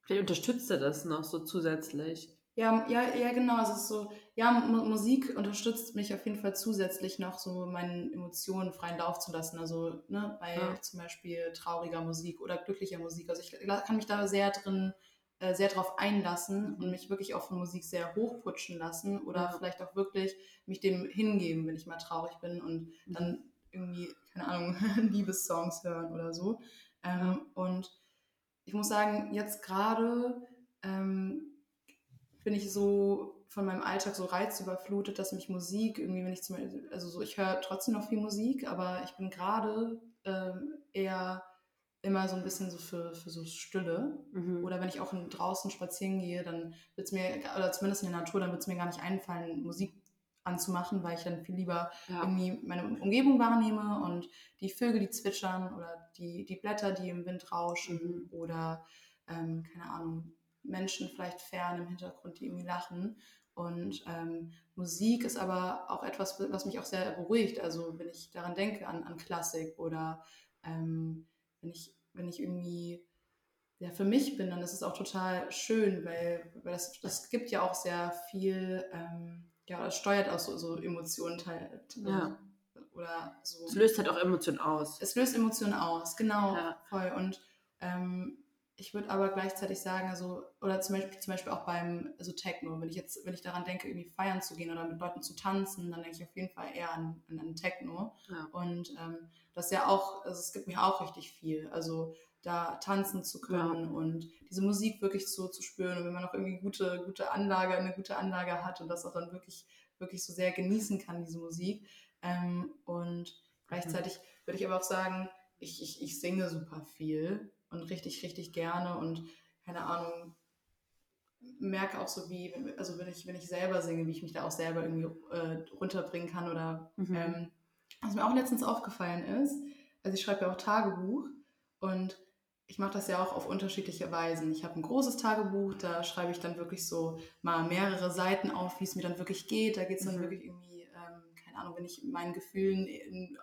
Vielleicht unterstützt er das noch so zusätzlich. Ja, ja, ja, genau. Also es ist so, ja, Musik unterstützt mich auf jeden Fall zusätzlich noch so meinen Emotionen freien Lauf zu lassen. Also ne, bei Ja. zum Beispiel trauriger Musik oder glücklicher Musik. Also ich kann mich da sehr drin, äh, sehr drauf einlassen und mich wirklich auch von Musik sehr hochputschen lassen oder Ja. vielleicht auch wirklich mich dem hingeben, wenn ich mal traurig bin und Mhm. dann irgendwie, keine Ahnung, Liebessongs hören oder so. Ähm, Und ich muss sagen, jetzt gerade ähm, bin ich so von meinem Alltag so reizüberflutet, dass mich Musik irgendwie, wenn ich zum Beispiel, also so, ich höre trotzdem noch viel Musik, aber ich bin gerade ähm, eher immer so ein bisschen so für, für so Stille. Mhm. Oder wenn ich auch draußen spazieren gehe, dann wird es mir, oder zumindest in der Natur, dann wird es mir gar nicht einfallen, Musik anzumachen, weil ich dann viel lieber ja. irgendwie meine Umgebung wahrnehme und die Vögel, die zwitschern oder die, die Blätter, die im Wind rauschen Mhm. oder, ähm, keine Ahnung, Menschen vielleicht fern im Hintergrund, die irgendwie lachen. Und ähm, Musik ist aber auch etwas, was mich auch sehr beruhigt. Also wenn ich daran denke, an, an Klassik oder ähm, wenn, ich, wenn ich irgendwie ja, für mich bin, dann ist es auch total schön, weil, weil das, das gibt ja auch sehr viel, ähm, ja, das steuert auch so, so Emotionen teil, Ja. oder so. Es löst halt auch Emotionen aus. Es löst Emotionen aus, genau, Ja. voll. Und ähm, ich würde aber gleichzeitig sagen, also, oder zum Beispiel, zum Beispiel auch beim also Techno, wenn ich jetzt, wenn ich daran denke, irgendwie feiern zu gehen oder mit Leuten zu tanzen, dann denke ich auf jeden Fall eher an, an, an Techno. Ja. Und ähm, das ist ja auch, also es gibt mir auch richtig viel. Also da tanzen zu können und diese Musik wirklich so zu spüren. Und wenn man noch irgendwie gute, gute Anlage, eine gute Anlage hat und das auch dann wirklich, wirklich so sehr genießen kann, diese Musik. Ähm, und gleichzeitig würde ich aber auch sagen, ich, ich, ich singe super viel und richtig, richtig gerne und keine Ahnung, merke auch so wie, also wenn ich, wenn ich selber singe, wie ich mich da auch selber irgendwie äh, runterbringen kann oder Mhm. ähm, was mir auch letztens aufgefallen ist, also ich schreibe ja auch Tagebuch und ich mache das ja auch auf unterschiedliche Weisen. Ich habe ein großes Tagebuch, da schreibe ich dann wirklich so mal mehrere Seiten auf, wie es mir dann wirklich geht. Da geht es dann Mhm. wirklich irgendwie, ähm, keine Ahnung, wenn ich meinen Gefühlen,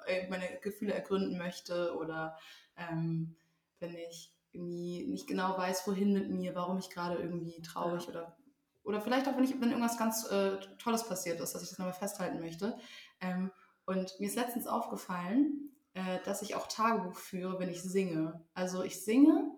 äh, meine Gefühle ergründen möchte oder ähm, wenn ich irgendwie nicht genau weiß, wohin mit mir, warum ich gerade irgendwie traurig Ja. oder oder vielleicht auch, wenn, ich, wenn irgendwas ganz äh, Tolles passiert ist, dass ich das nochmal festhalten möchte. Ähm, und mir ist letztens aufgefallen, äh, dass ich auch Tagebuch führe, wenn ich singe. Also ich singe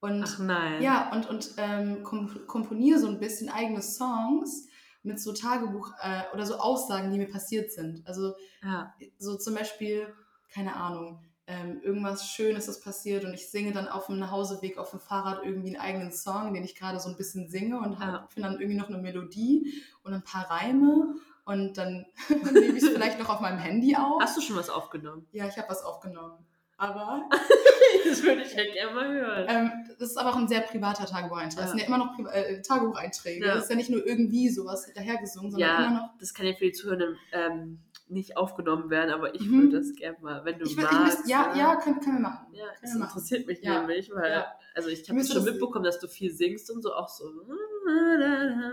und Ach nein. ja, und, und ähm, kom komponiere so ein bisschen eigene Songs mit so Tagebuch äh, oder so Aussagen, die mir passiert sind. Also Ja. so zum Beispiel, keine Ahnung, ähm, irgendwas Schönes ist passiert und ich singe dann auf dem Nachhauseweg auf dem Fahrrad irgendwie einen eigenen Song, den ich gerade so ein bisschen singe und Ja. finde dann irgendwie noch eine Melodie und ein paar Reime und dann nehme ich es vielleicht noch auf meinem Handy auf. Hast du schon was aufgenommen? Ja, ich habe was aufgenommen. Aber das würde ich halt gerne mal hören. ähm, das ist aber auch ein sehr privater Tagebucheintrag. Das Ja. sind ja immer noch Pri äh, Tagebucheinträge. Ja. Das ist ja nicht nur irgendwie sowas dahergesungen, sondern Ja. immer noch. Das kann ja für die Zuhörer ähm, nicht aufgenommen werden, aber ich Mhm. würde das gerne mal, wenn du Ich, will- magst. müsste, ja, ne? ja, können, können wir machen. Ja, das wir machen. interessiert mich Ja. nämlich, weil, Ja. also ich habe schon mitbekommen, dass du viel singst und so auch so,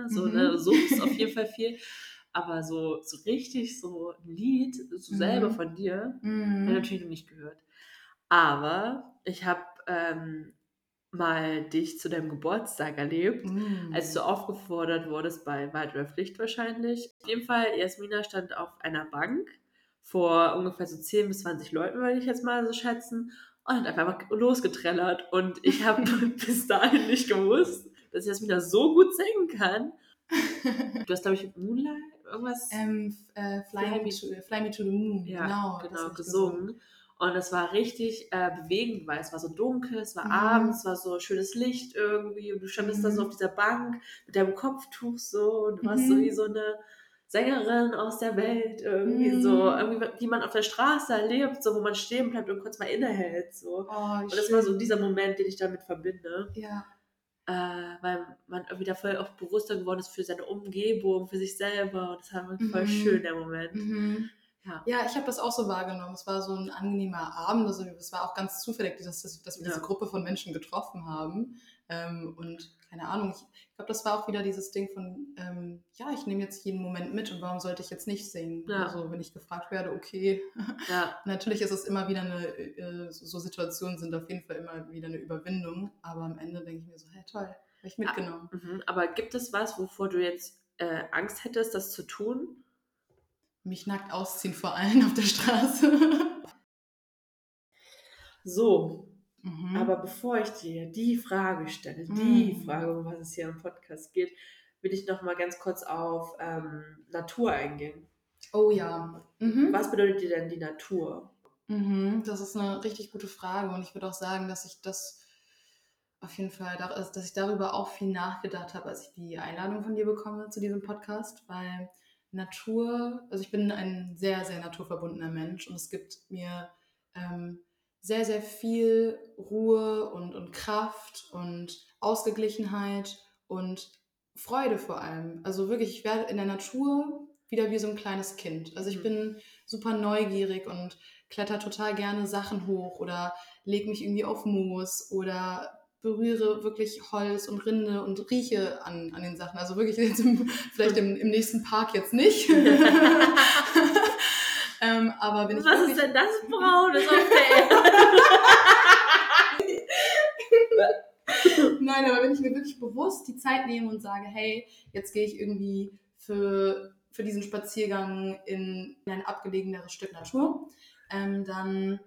so, Mhm. ne, suchst auf jeden Fall viel, aber so, so richtig so ein Lied, so Mhm. selber von dir, habe ich Mhm. natürlich noch nicht gehört. Aber ich habe ähm, mal dich zu deinem Geburtstag erlebt, Mhm. als du aufgefordert wurdest bei Wahrheit oder Pflicht wahrscheinlich. Auf jeden Fall, Jasmina stand auf einer Bank vor ungefähr so 10 bis 20 Leuten, würde ich jetzt mal so schätzen, und hat einfach mal losgetrellert. Und ich habe bis dahin nicht gewusst, dass Jasmina so gut singen kann. Du hast, glaube ich, Moonlight irgendwas ähm, äh, Fly, Fly me to, Fly Me to the Moon. ja, genau, genau ich gesungen. Und es war richtig äh, bewegend, weil es war so dunkel, es war Mhm. abends, es war so schönes Licht irgendwie und du standest da so Mhm. auf dieser Bank mit deinem Kopftuch so und du warst Mhm. so wie so eine Sängerin aus der Welt irgendwie Mhm. so, irgendwie, die man auf der Straße erlebt, so wo man stehen bleibt und kurz mal innehält so. Oh, Und das war so dieser Moment, den ich damit verbinde, Ja. äh, weil man irgendwie da voll auch bewusster geworden ist für seine Umgebung, für sich selber und das war voll Mhm. schön, der Moment. Ja. Ja, ich habe das auch so wahrgenommen. Es war so ein angenehmer Abend. Also es war auch ganz zufällig, dass, dass, wir Ja. diese Gruppe von Menschen getroffen haben. Ähm, und keine Ahnung, ich, ich glaube, das war auch wieder dieses Ding von, ähm, ja, ich nehme jetzt jeden Moment mit und warum sollte ich jetzt nicht singen? Ja. Also wenn ich gefragt werde, okay. Ja, Natürlich ist es immer wieder eine, äh, so Situationen sind auf jeden Fall immer wieder eine Überwindung. Aber am Ende denke ich mir so, hey toll, vielleicht mitgenommen. Mhm. Aber gibt es was, wovor du jetzt äh, Angst hättest, das zu tun? Mich nackt ausziehen vor allem auf der Straße. So, Mhm. aber bevor ich dir die Frage stelle, die Mhm. Frage, um was es hier im Podcast geht, will ich noch mal ganz kurz auf ähm, Natur eingehen. oh ja. Mhm. Was bedeutet dir denn die Natur? Mhm, das ist eine richtig gute Frage und ich würde auch sagen, dass ich das auf jeden Fall, also, dass ich darüber auch viel nachgedacht habe, als ich die Einladung von dir bekomme zu diesem Podcast, weil Natur, also ich bin ein sehr, sehr naturverbundener Mensch und es gibt mir ähm, sehr, sehr viel Ruhe und, und Kraft und Ausgeglichenheit und Freude vor allem. Also wirklich, ich werde in der Natur wieder wie so ein kleines Kind. Also ich Mhm. bin super neugierig und kletter total gerne Sachen hoch oder leg mich irgendwie auf Moos oder berühre wirklich Holz und Rinde und rieche an, an den Sachen. Also wirklich jetzt im, vielleicht im, im nächsten Park jetzt nicht. ähm, aber wenn ich Was ist denn das Braunes auf der? Nein, aber wenn ich mir wirklich bewusst die Zeit nehme und sage, hey, jetzt gehe ich irgendwie für, für diesen Spaziergang in, in ein abgelegeneres Stück Natur, ähm, dann,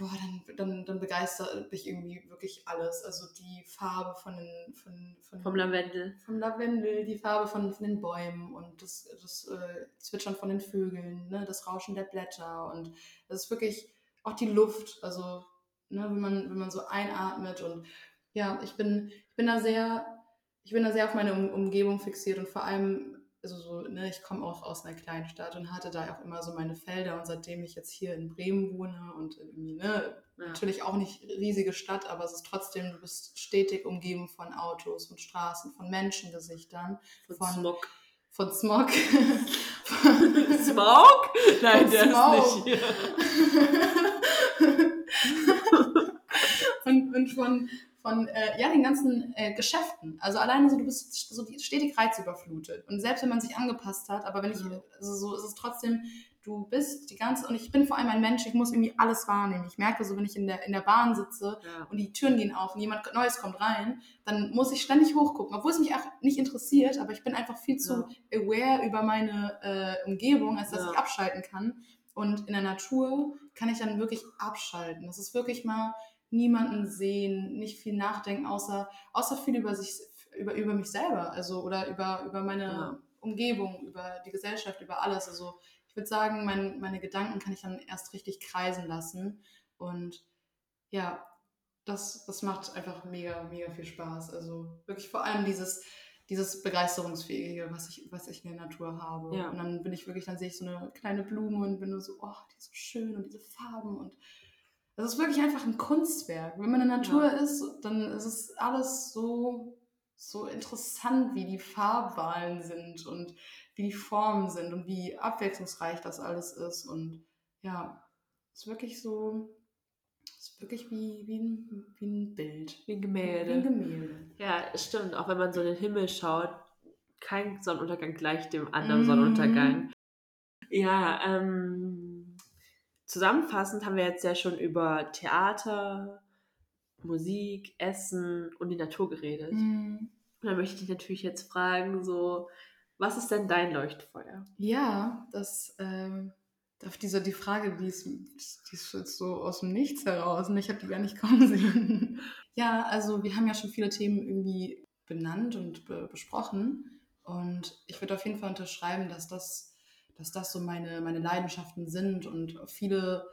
boah, dann, dann, dann begeistert mich irgendwie wirklich alles. Also die Farbe von den, von, von, Vom Lavendel. vom Lavendel, die Farbe von, von den Bäumen und das, das äh, Zwitschern von den Vögeln, ne, das Rauschen der Blätter und das ist wirklich auch die Luft, also ne, wenn, man, wenn man so einatmet und ja, ich bin, ich bin da sehr, ich bin da sehr auf meine um Umgebung fixiert und vor allem, also so, ne, ich komme auch aus einer kleinen Stadt und hatte da auch immer so meine Felder und seitdem ich jetzt hier in Bremen wohne und irgendwie, ne, Ja. natürlich auch nicht riesige Stadt, aber es ist trotzdem, du bist stetig umgeben von Autos, von Straßen, von Menschengesichtern, Von Von- Smog. von Smog. Smog? Nein, der Smog. ist nicht hier. und, und von, von äh, ja, den ganzen äh, Geschäften. Also alleine so, du bist so stetig reizüberflutet. Und selbst wenn man sich angepasst hat, aber wenn ich, Ja. also so ist es trotzdem, du bist die ganze, und ich bin vor allem ein Mensch, ich muss irgendwie alles wahrnehmen. Ich merke so, wenn ich in der, in der Bahn sitze, Ja. und die Türen gehen auf und jemand Neues kommt rein, dann muss ich ständig hochgucken, obwohl es mich auch nicht interessiert, aber ich bin einfach viel zu aware über meine äh, Umgebung, als dass Ja. ich abschalten kann. Und in der Natur kann ich dann wirklich abschalten. Das ist wirklich mal niemanden sehen, nicht viel nachdenken, außer, außer viel über sich, über, über mich selber, also oder über, über meine Ja. Umgebung, über die Gesellschaft, über alles. Also ich würde sagen, mein, meine Gedanken kann ich dann erst richtig kreisen lassen. Und ja, das, das macht einfach mega, mega viel Spaß. Also wirklich vor allem dieses, dieses Begeisterungsfähige, was ich, was ich in der Natur habe. Ja. Und dann bin ich wirklich, dann sehe ich so eine kleine Blume und bin nur so, oh, die ist so schön und diese Farben und das ist wirklich einfach ein Kunstwerk. Wenn man in der Natur Ja. ist, dann ist es alles so, so interessant, wie die Farbwahlen sind und wie die Formen sind und wie abwechslungsreich das alles ist. Und ja, es ist wirklich so, es ist wirklich wie, wie, ein, wie ein Bild. Wie ein Wie ein Gemälde. Gemälde. Ja, es stimmt. Auch wenn man so in den Himmel schaut, kein Sonnenuntergang gleich dem anderen Mhm. Sonnenuntergang. Ja, ähm, zusammenfassend haben wir jetzt ja schon über Theater, Musik, Essen und die Natur geredet. Mhm. Und dann möchte ich dich natürlich jetzt fragen, so, was ist denn dein Leuchtfeuer? Ja, das, ähm, auf diese, die Frage, die ist, die ist jetzt so aus dem Nichts heraus und ich habe die gar nicht kommen sehen. Ja, also wir haben ja schon viele Themen irgendwie benannt und be besprochen und ich würde auf jeden Fall unterschreiben, dass das, dass das so meine, meine Leidenschaften sind und viele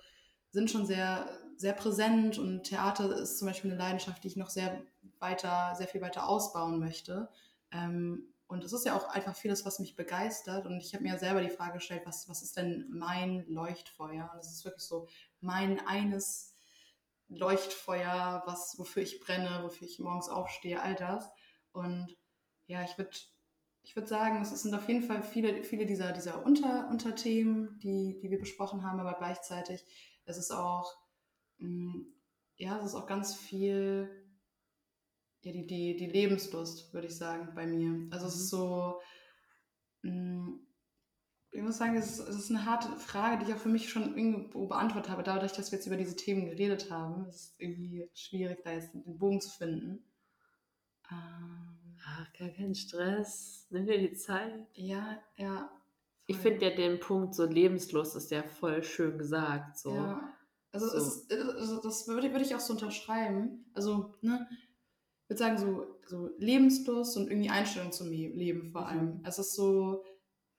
sind schon sehr, sehr präsent und Theater ist zum Beispiel eine Leidenschaft, die ich noch sehr weiter, sehr viel weiter ausbauen möchte. Ähm, und es ist ja auch einfach vieles, was mich begeistert. Und ich habe mir selber die Frage gestellt, was, was ist denn mein Leuchtfeuer? Und es ist wirklich so mein eines Leuchtfeuer, was, wofür ich brenne, wofür ich morgens aufstehe, all das. Und ja, ich würde ich würd sagen, es sind auf jeden Fall viele, viele dieser, dieser Unter, Unterthemen, die, die wir besprochen haben, aber gleichzeitig es ist auch, mh, ja, es ist auch ganz viel ja, die, die, die Lebenslust, würde ich sagen, bei mir. Also es ist so, mh, ich muss sagen, es ist, es ist eine harte Frage, die ich auch für mich schon irgendwo beantwortet habe, dadurch, dass wir jetzt über diese Themen geredet haben. Es ist irgendwie schwierig, da jetzt den Bogen zu finden. Ähm, Ach, gar kein Stress. Nimm dir die Zeit. ja, ja. Ich voll. finde ja den Punkt so lebenslos ist ja voll schön gesagt. So. Ja. Also, So. ist, also das würde, würde ich auch so unterschreiben. Also, ne, ich würde sagen, so, so Lebenslust und irgendwie Einstellung zum Le- Leben vor Mhm. allem. Es ist so,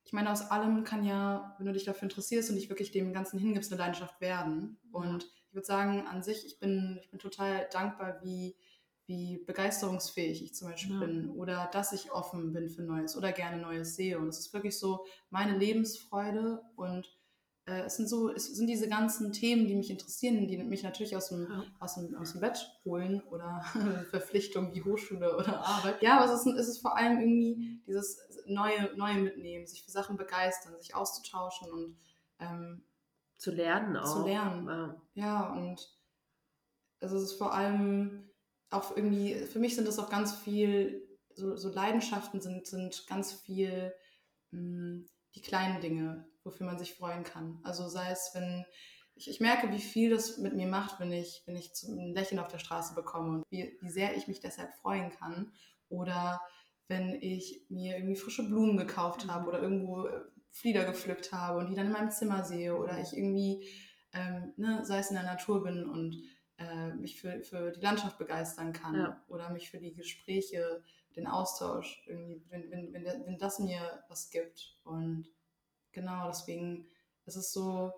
ich meine, aus allem kann ja, wenn du dich dafür interessierst und dich wirklich dem Ganzen hingibst, eine Leidenschaft werden. Und ich würde sagen, an sich, ich bin, ich bin total dankbar, wie, wie begeisterungsfähig ich zum Beispiel Ja. bin oder dass ich offen bin für Neues oder gerne Neues sehe. Und es ist wirklich so meine Lebensfreude und äh, es sind so, es sind diese ganzen Themen, die mich interessieren, die mich natürlich aus dem, Ja. aus dem, aus dem Bett holen oder Verpflichtungen wie Hochschule oder Arbeit. Ja, aber es ist, es ist vor allem irgendwie dieses neue, neue Mitnehmen, sich für Sachen begeistern, sich auszutauschen und ähm, Zu lernen auch. Zu lernen. Ja. ja, und also es ist vor allem auch irgendwie, für mich sind das auch ganz viel, so, so Leidenschaften sind, sind ganz viel mh, die kleinen Dinge, wofür man sich freuen kann. Also sei es, wenn ich, ich merke, wie viel das mit mir macht, wenn ich, wenn ich ein Lächeln auf der Straße bekomme und wie, wie sehr ich mich deshalb freuen kann. Oder wenn ich mir irgendwie frische Blumen gekauft Mhm. habe oder irgendwo äh, Flieder gepflückt habe und die dann in meinem Zimmer sehe oder Mhm. ich irgendwie, ähm, ne, sei es in der Natur bin und äh, mich für, für die Landschaft begeistern kann Ja. oder mich für die Gespräche, den Austausch, irgendwie, wenn, wenn, wenn, wenn das mir was gibt. Und genau, deswegen ist es so,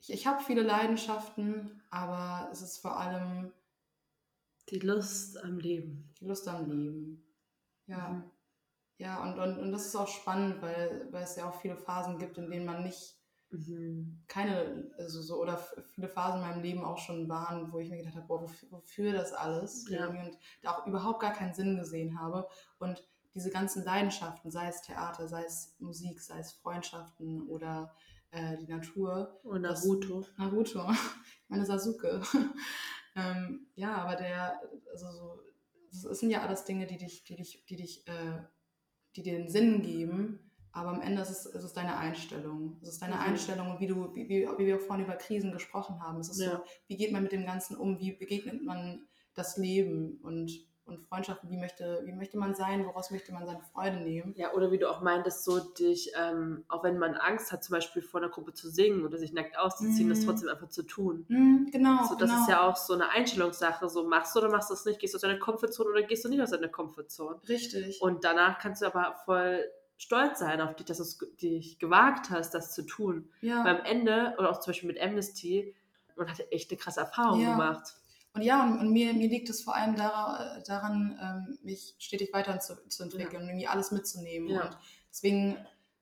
ich, ich habe viele Leidenschaften, aber es ist vor allem Die Lust am Leben. die Lust am Leben. Ja. Mhm. Ja, und, und, und das ist auch spannend, weil, weil es ja auch viele Phasen gibt, in denen man nicht. Keine, also so, oder viele Phasen in meinem Leben auch schon waren, wo ich mir gedacht habe, boah, wofür, wofür das alles? Ja. Und da auch überhaupt gar keinen Sinn gesehen habe. Und diese ganzen Leidenschaften, sei es Theater, sei es Musik, sei es Freundschaften oder äh, die Natur, Und Das- Naruto. Naruto, meine Sasuke. ähm, ja, aber der, also so, es- es sind ja alles Dinge, die dich, die dich, die dich, äh, die dir den Sinn geben. Aber am Ende ist es, ist es deine Einstellung. Es ist deine Mhm. Einstellung und wie du, wie, wie, wir vorhin über Krisen gesprochen haben. Es ist Ja. so, wie geht man mit dem Ganzen um? Wie begegnet man das Leben und, und Freundschaften? Wie möchte, wie möchte man sein? Woraus möchte man seine Freude nehmen? Ja, oder wie du auch meintest, so dich, ähm, auch wenn man Angst hat, zum Beispiel vor einer Gruppe zu singen oder sich nackt auszuziehen, das Mhm. trotzdem einfach zu tun. Hm, genau. So, das genau. ist ja auch so eine Einstellungssache. So, machst du oder machst du es nicht? Gehst du aus deiner Comfortzone oder gehst du nicht aus deiner Comfortzone? richtig. Und danach kannst du aber voll stolz sein auf dich, dass du dich gewagt hast, das zu tun. ja. Weil am Ende, oder auch zum Beispiel mit Amnesty, man hatte echt eine krasse Erfahrung Ja. gemacht. Und ja, und, und mir, mir liegt es vor allem dara- daran, ähm, mich stetig weiter zu, zu entwickeln und irgendwie alles mitzunehmen. Ja. Und deswegen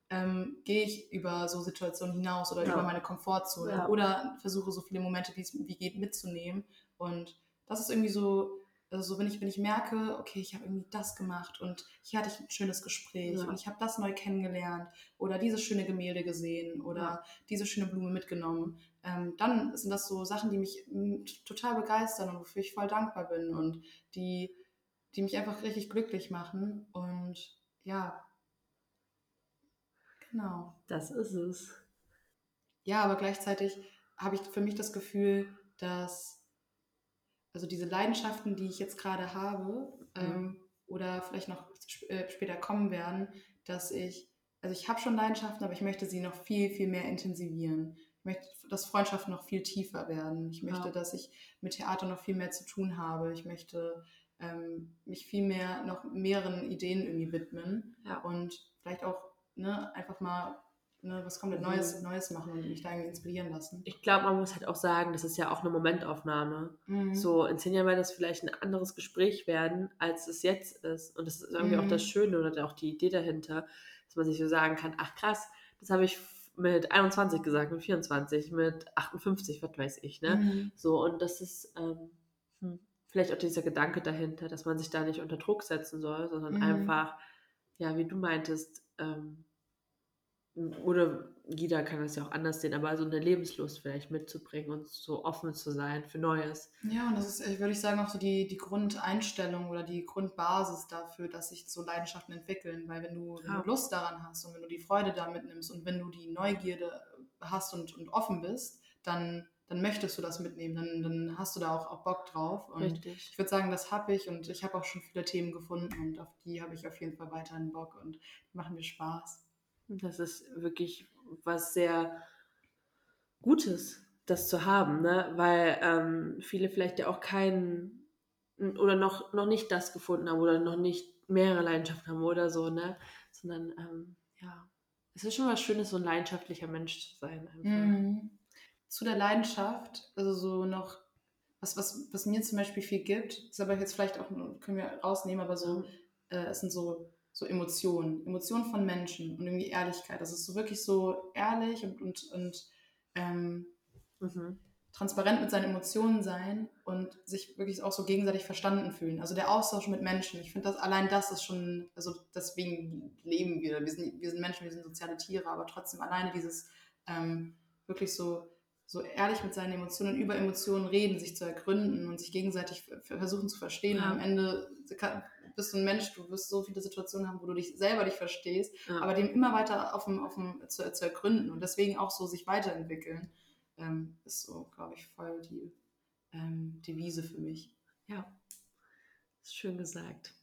ähm, gehe ich über so Situationen hinaus oder Ja. über meine Komfortzone Ja. oder versuche so viele Momente, wie es wie geht, mitzunehmen. Und das ist irgendwie so, also so wenn ich, wenn ich merke, okay, ich habe irgendwie das gemacht und hier hatte ich ein schönes Gespräch Ja. und ich habe das neu kennengelernt oder dieses schöne Gemälde gesehen oder Ja. diese schöne Blume mitgenommen, ähm, dann sind das so Sachen, die mich total begeistern und wofür ich voll dankbar bin und die, die mich einfach richtig glücklich machen. Und ja, genau. Das ist es. Ja, aber gleichzeitig habe ich für mich das Gefühl, dass also diese Leidenschaften, die ich jetzt gerade habe ähm, oder vielleicht noch sp äh, später kommen werden, dass ich, also ich habe schon Leidenschaften, aber ich möchte sie noch viel, viel mehr intensivieren. Ich möchte, dass Freundschaften noch viel tiefer werden. Ich möchte, Ja. dass ich mit Theater noch viel mehr zu tun habe. Ich möchte ähm, mich viel mehr noch mehreren Ideen irgendwie widmen Ja. und vielleicht auch ne, einfach mal ne, was komplett Mhm. Neues, Neues machen und mich da irgendwie inspirieren lassen. Ich glaube, man muss halt auch sagen, das ist ja auch eine Momentaufnahme. Mhm. So, in zehn Jahren wird das vielleicht ein anderes Gespräch werden, als es jetzt ist. Und das ist irgendwie auch das Mhm. Schöne oder auch die Idee dahinter, dass man sich so sagen kann, ach krass, das habe ich mit 21 gesagt, mit 24, mit 58, was weiß ich, ne? Mhm. So, und das ist ähm, hm, vielleicht auch dieser Gedanke dahinter, dass man sich da nicht unter Druck setzen soll, sondern Mhm. einfach, ja, wie du meintest, ähm, oder jeder kann das ja auch anders sehen, aber so eine Lebenslust vielleicht mitzubringen und so offen zu sein für Neues. Ja, und das ist, ich würde ich sagen, auch so die, die Grundeinstellung oder die Grundbasis dafür, dass sich so Leidenschaften entwickeln. Weil wenn du, wenn du Lust daran hast und wenn du die Freude da mitnimmst und wenn du die Neugierde hast und, und offen bist, dann, dann möchtest du das mitnehmen, dann, dann hast du da auch, auch Bock drauf. Und Richtig. ich würde sagen, das habe ich und ich habe auch schon viele Themen gefunden und auf die habe ich auf jeden Fall weiterhin Bock und die machen mir Spaß. Das ist wirklich was sehr Gutes, das zu haben, ne? weil ähm, viele vielleicht ja auch keinen oder noch, noch nicht das gefunden haben oder noch nicht mehrere Leidenschaften haben oder so, ne? Sondern ähm, ja, es ist schon was Schönes, so ein leidenschaftlicher Mensch zu sein. Mhm. Zu der Leidenschaft, also so noch, was, was, was mir zum Beispiel viel gibt, ist aber jetzt vielleicht auch, können wir rausnehmen, aber so, äh, es sind so, so Emotionen, Emotionen von Menschen und irgendwie Ehrlichkeit. Das ist so wirklich so ehrlich und, und, und ähm, Mhm. transparent mit seinen Emotionen sein und sich wirklich auch so gegenseitig verstanden fühlen. Also der Austausch mit Menschen. Ich finde, das allein das ist schon, also deswegen leben wir. Wir sind, wir sind Menschen, wir sind soziale Tiere, aber trotzdem alleine dieses ähm, wirklich so, so ehrlich mit seinen Emotionen, über Emotionen reden, sich zu ergründen und sich gegenseitig versuchen zu verstehen. Ja. Am Ende kann- bist du ein Mensch, du wirst so viele Situationen haben, wo du dich selber dich verstehst, Ja. aber dem immer weiter auf dem, auf dem, zu, zu ergründen und deswegen auch so sich weiterentwickeln, ähm, ist so, glaube ich, voll die ähm, Devise für mich. Ja, ist schön gesagt.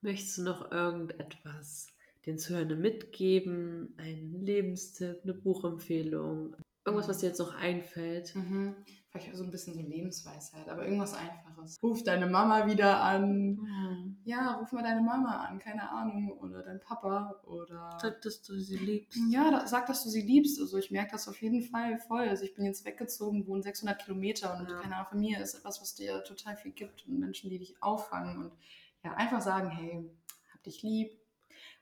Möchtest du noch irgendetwas den Zuhörern mitgeben? Einen Lebenstipp, eine Buchempfehlung? Irgendwas, was dir jetzt noch einfällt? Mhm. Vielleicht so ein bisschen so Lebensweisheit, aber irgendwas Einfaches. Ruf deine Mama wieder an. Ja, ruf mal deine Mama an, keine Ahnung. Oder dein Papa oder. Sag, dass du sie liebst. Ja, da, sag, dass du sie liebst. Also ich merke das auf jeden Fall voll. Also ich bin jetzt weggezogen, wohne 600 Kilometer und Ja. keine Ahnung, Familie ist etwas, was dir total viel gibt und Menschen, die dich auffangen und ja, einfach sagen, hey, hab dich lieb.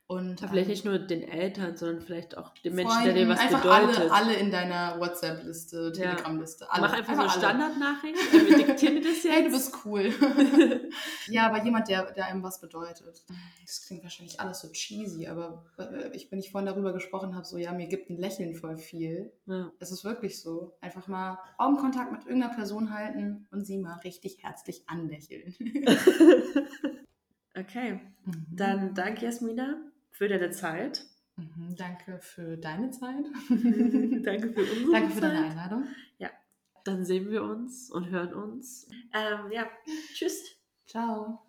Und Aber vielleicht ähm, nicht nur den Eltern, sondern vielleicht auch den Menschen, der dir Freunden, was einfach bedeutet. Alle, alle in deiner WhatsApp-Liste, Ja. Telegram-Liste. Alle. Mach einfach so eine alle. Standardnachricht. Wir diktieren das jetzt. Hey, du bist cool. ja, aber jemand, der, der einem was bedeutet. Das klingt wahrscheinlich alles so cheesy, aber äh, ich, wenn ich vorhin darüber gesprochen habe, so, ja, mir gibt ein Lächeln voll viel. ja. Es ist wirklich so. Einfach mal Augenkontakt mit irgendeiner Person halten und sie mal richtig herzlich anlächeln. Okay, Mhm. dann danke Jasmina für deine Zeit. Mhm, danke für deine Zeit. danke für unsere danke für deine Einladung. Dann sehen wir uns und hören uns. Ähm, ja, tschüss. Ciao.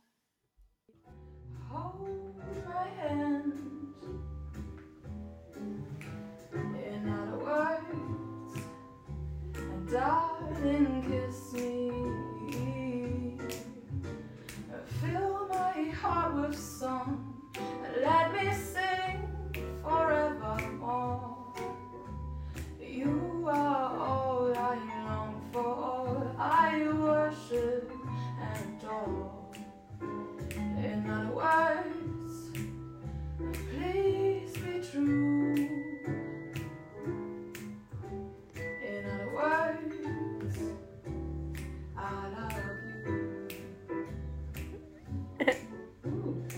Hold my hand. In other words, and darling, kiss me. Fill my heart with song. Let me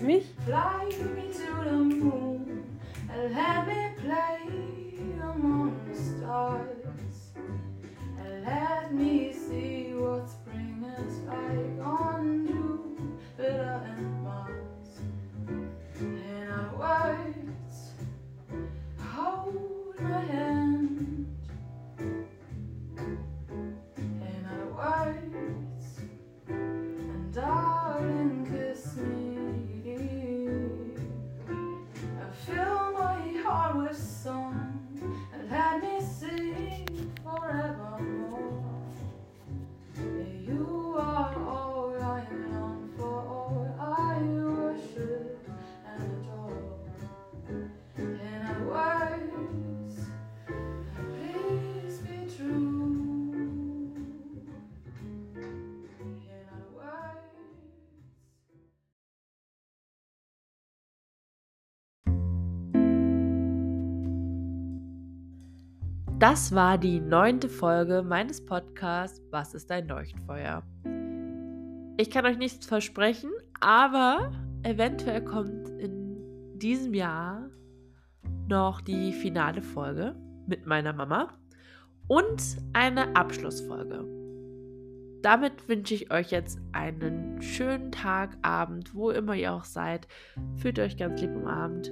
Mich? Fly me to the moon and let me play among the stars. And let me see what spring is like Das war die neunte Folge meines Podcasts Was ist dein Leuchtfeuer? Ich kann euch nichts versprechen, aber eventuell kommt in diesem Jahr noch die finale Folge mit meiner Mama und eine Abschlussfolge. Damit wünsche ich euch jetzt einen schönen Tag, Abend, wo immer ihr auch seid. Fühlt euch ganz lieb umarmt.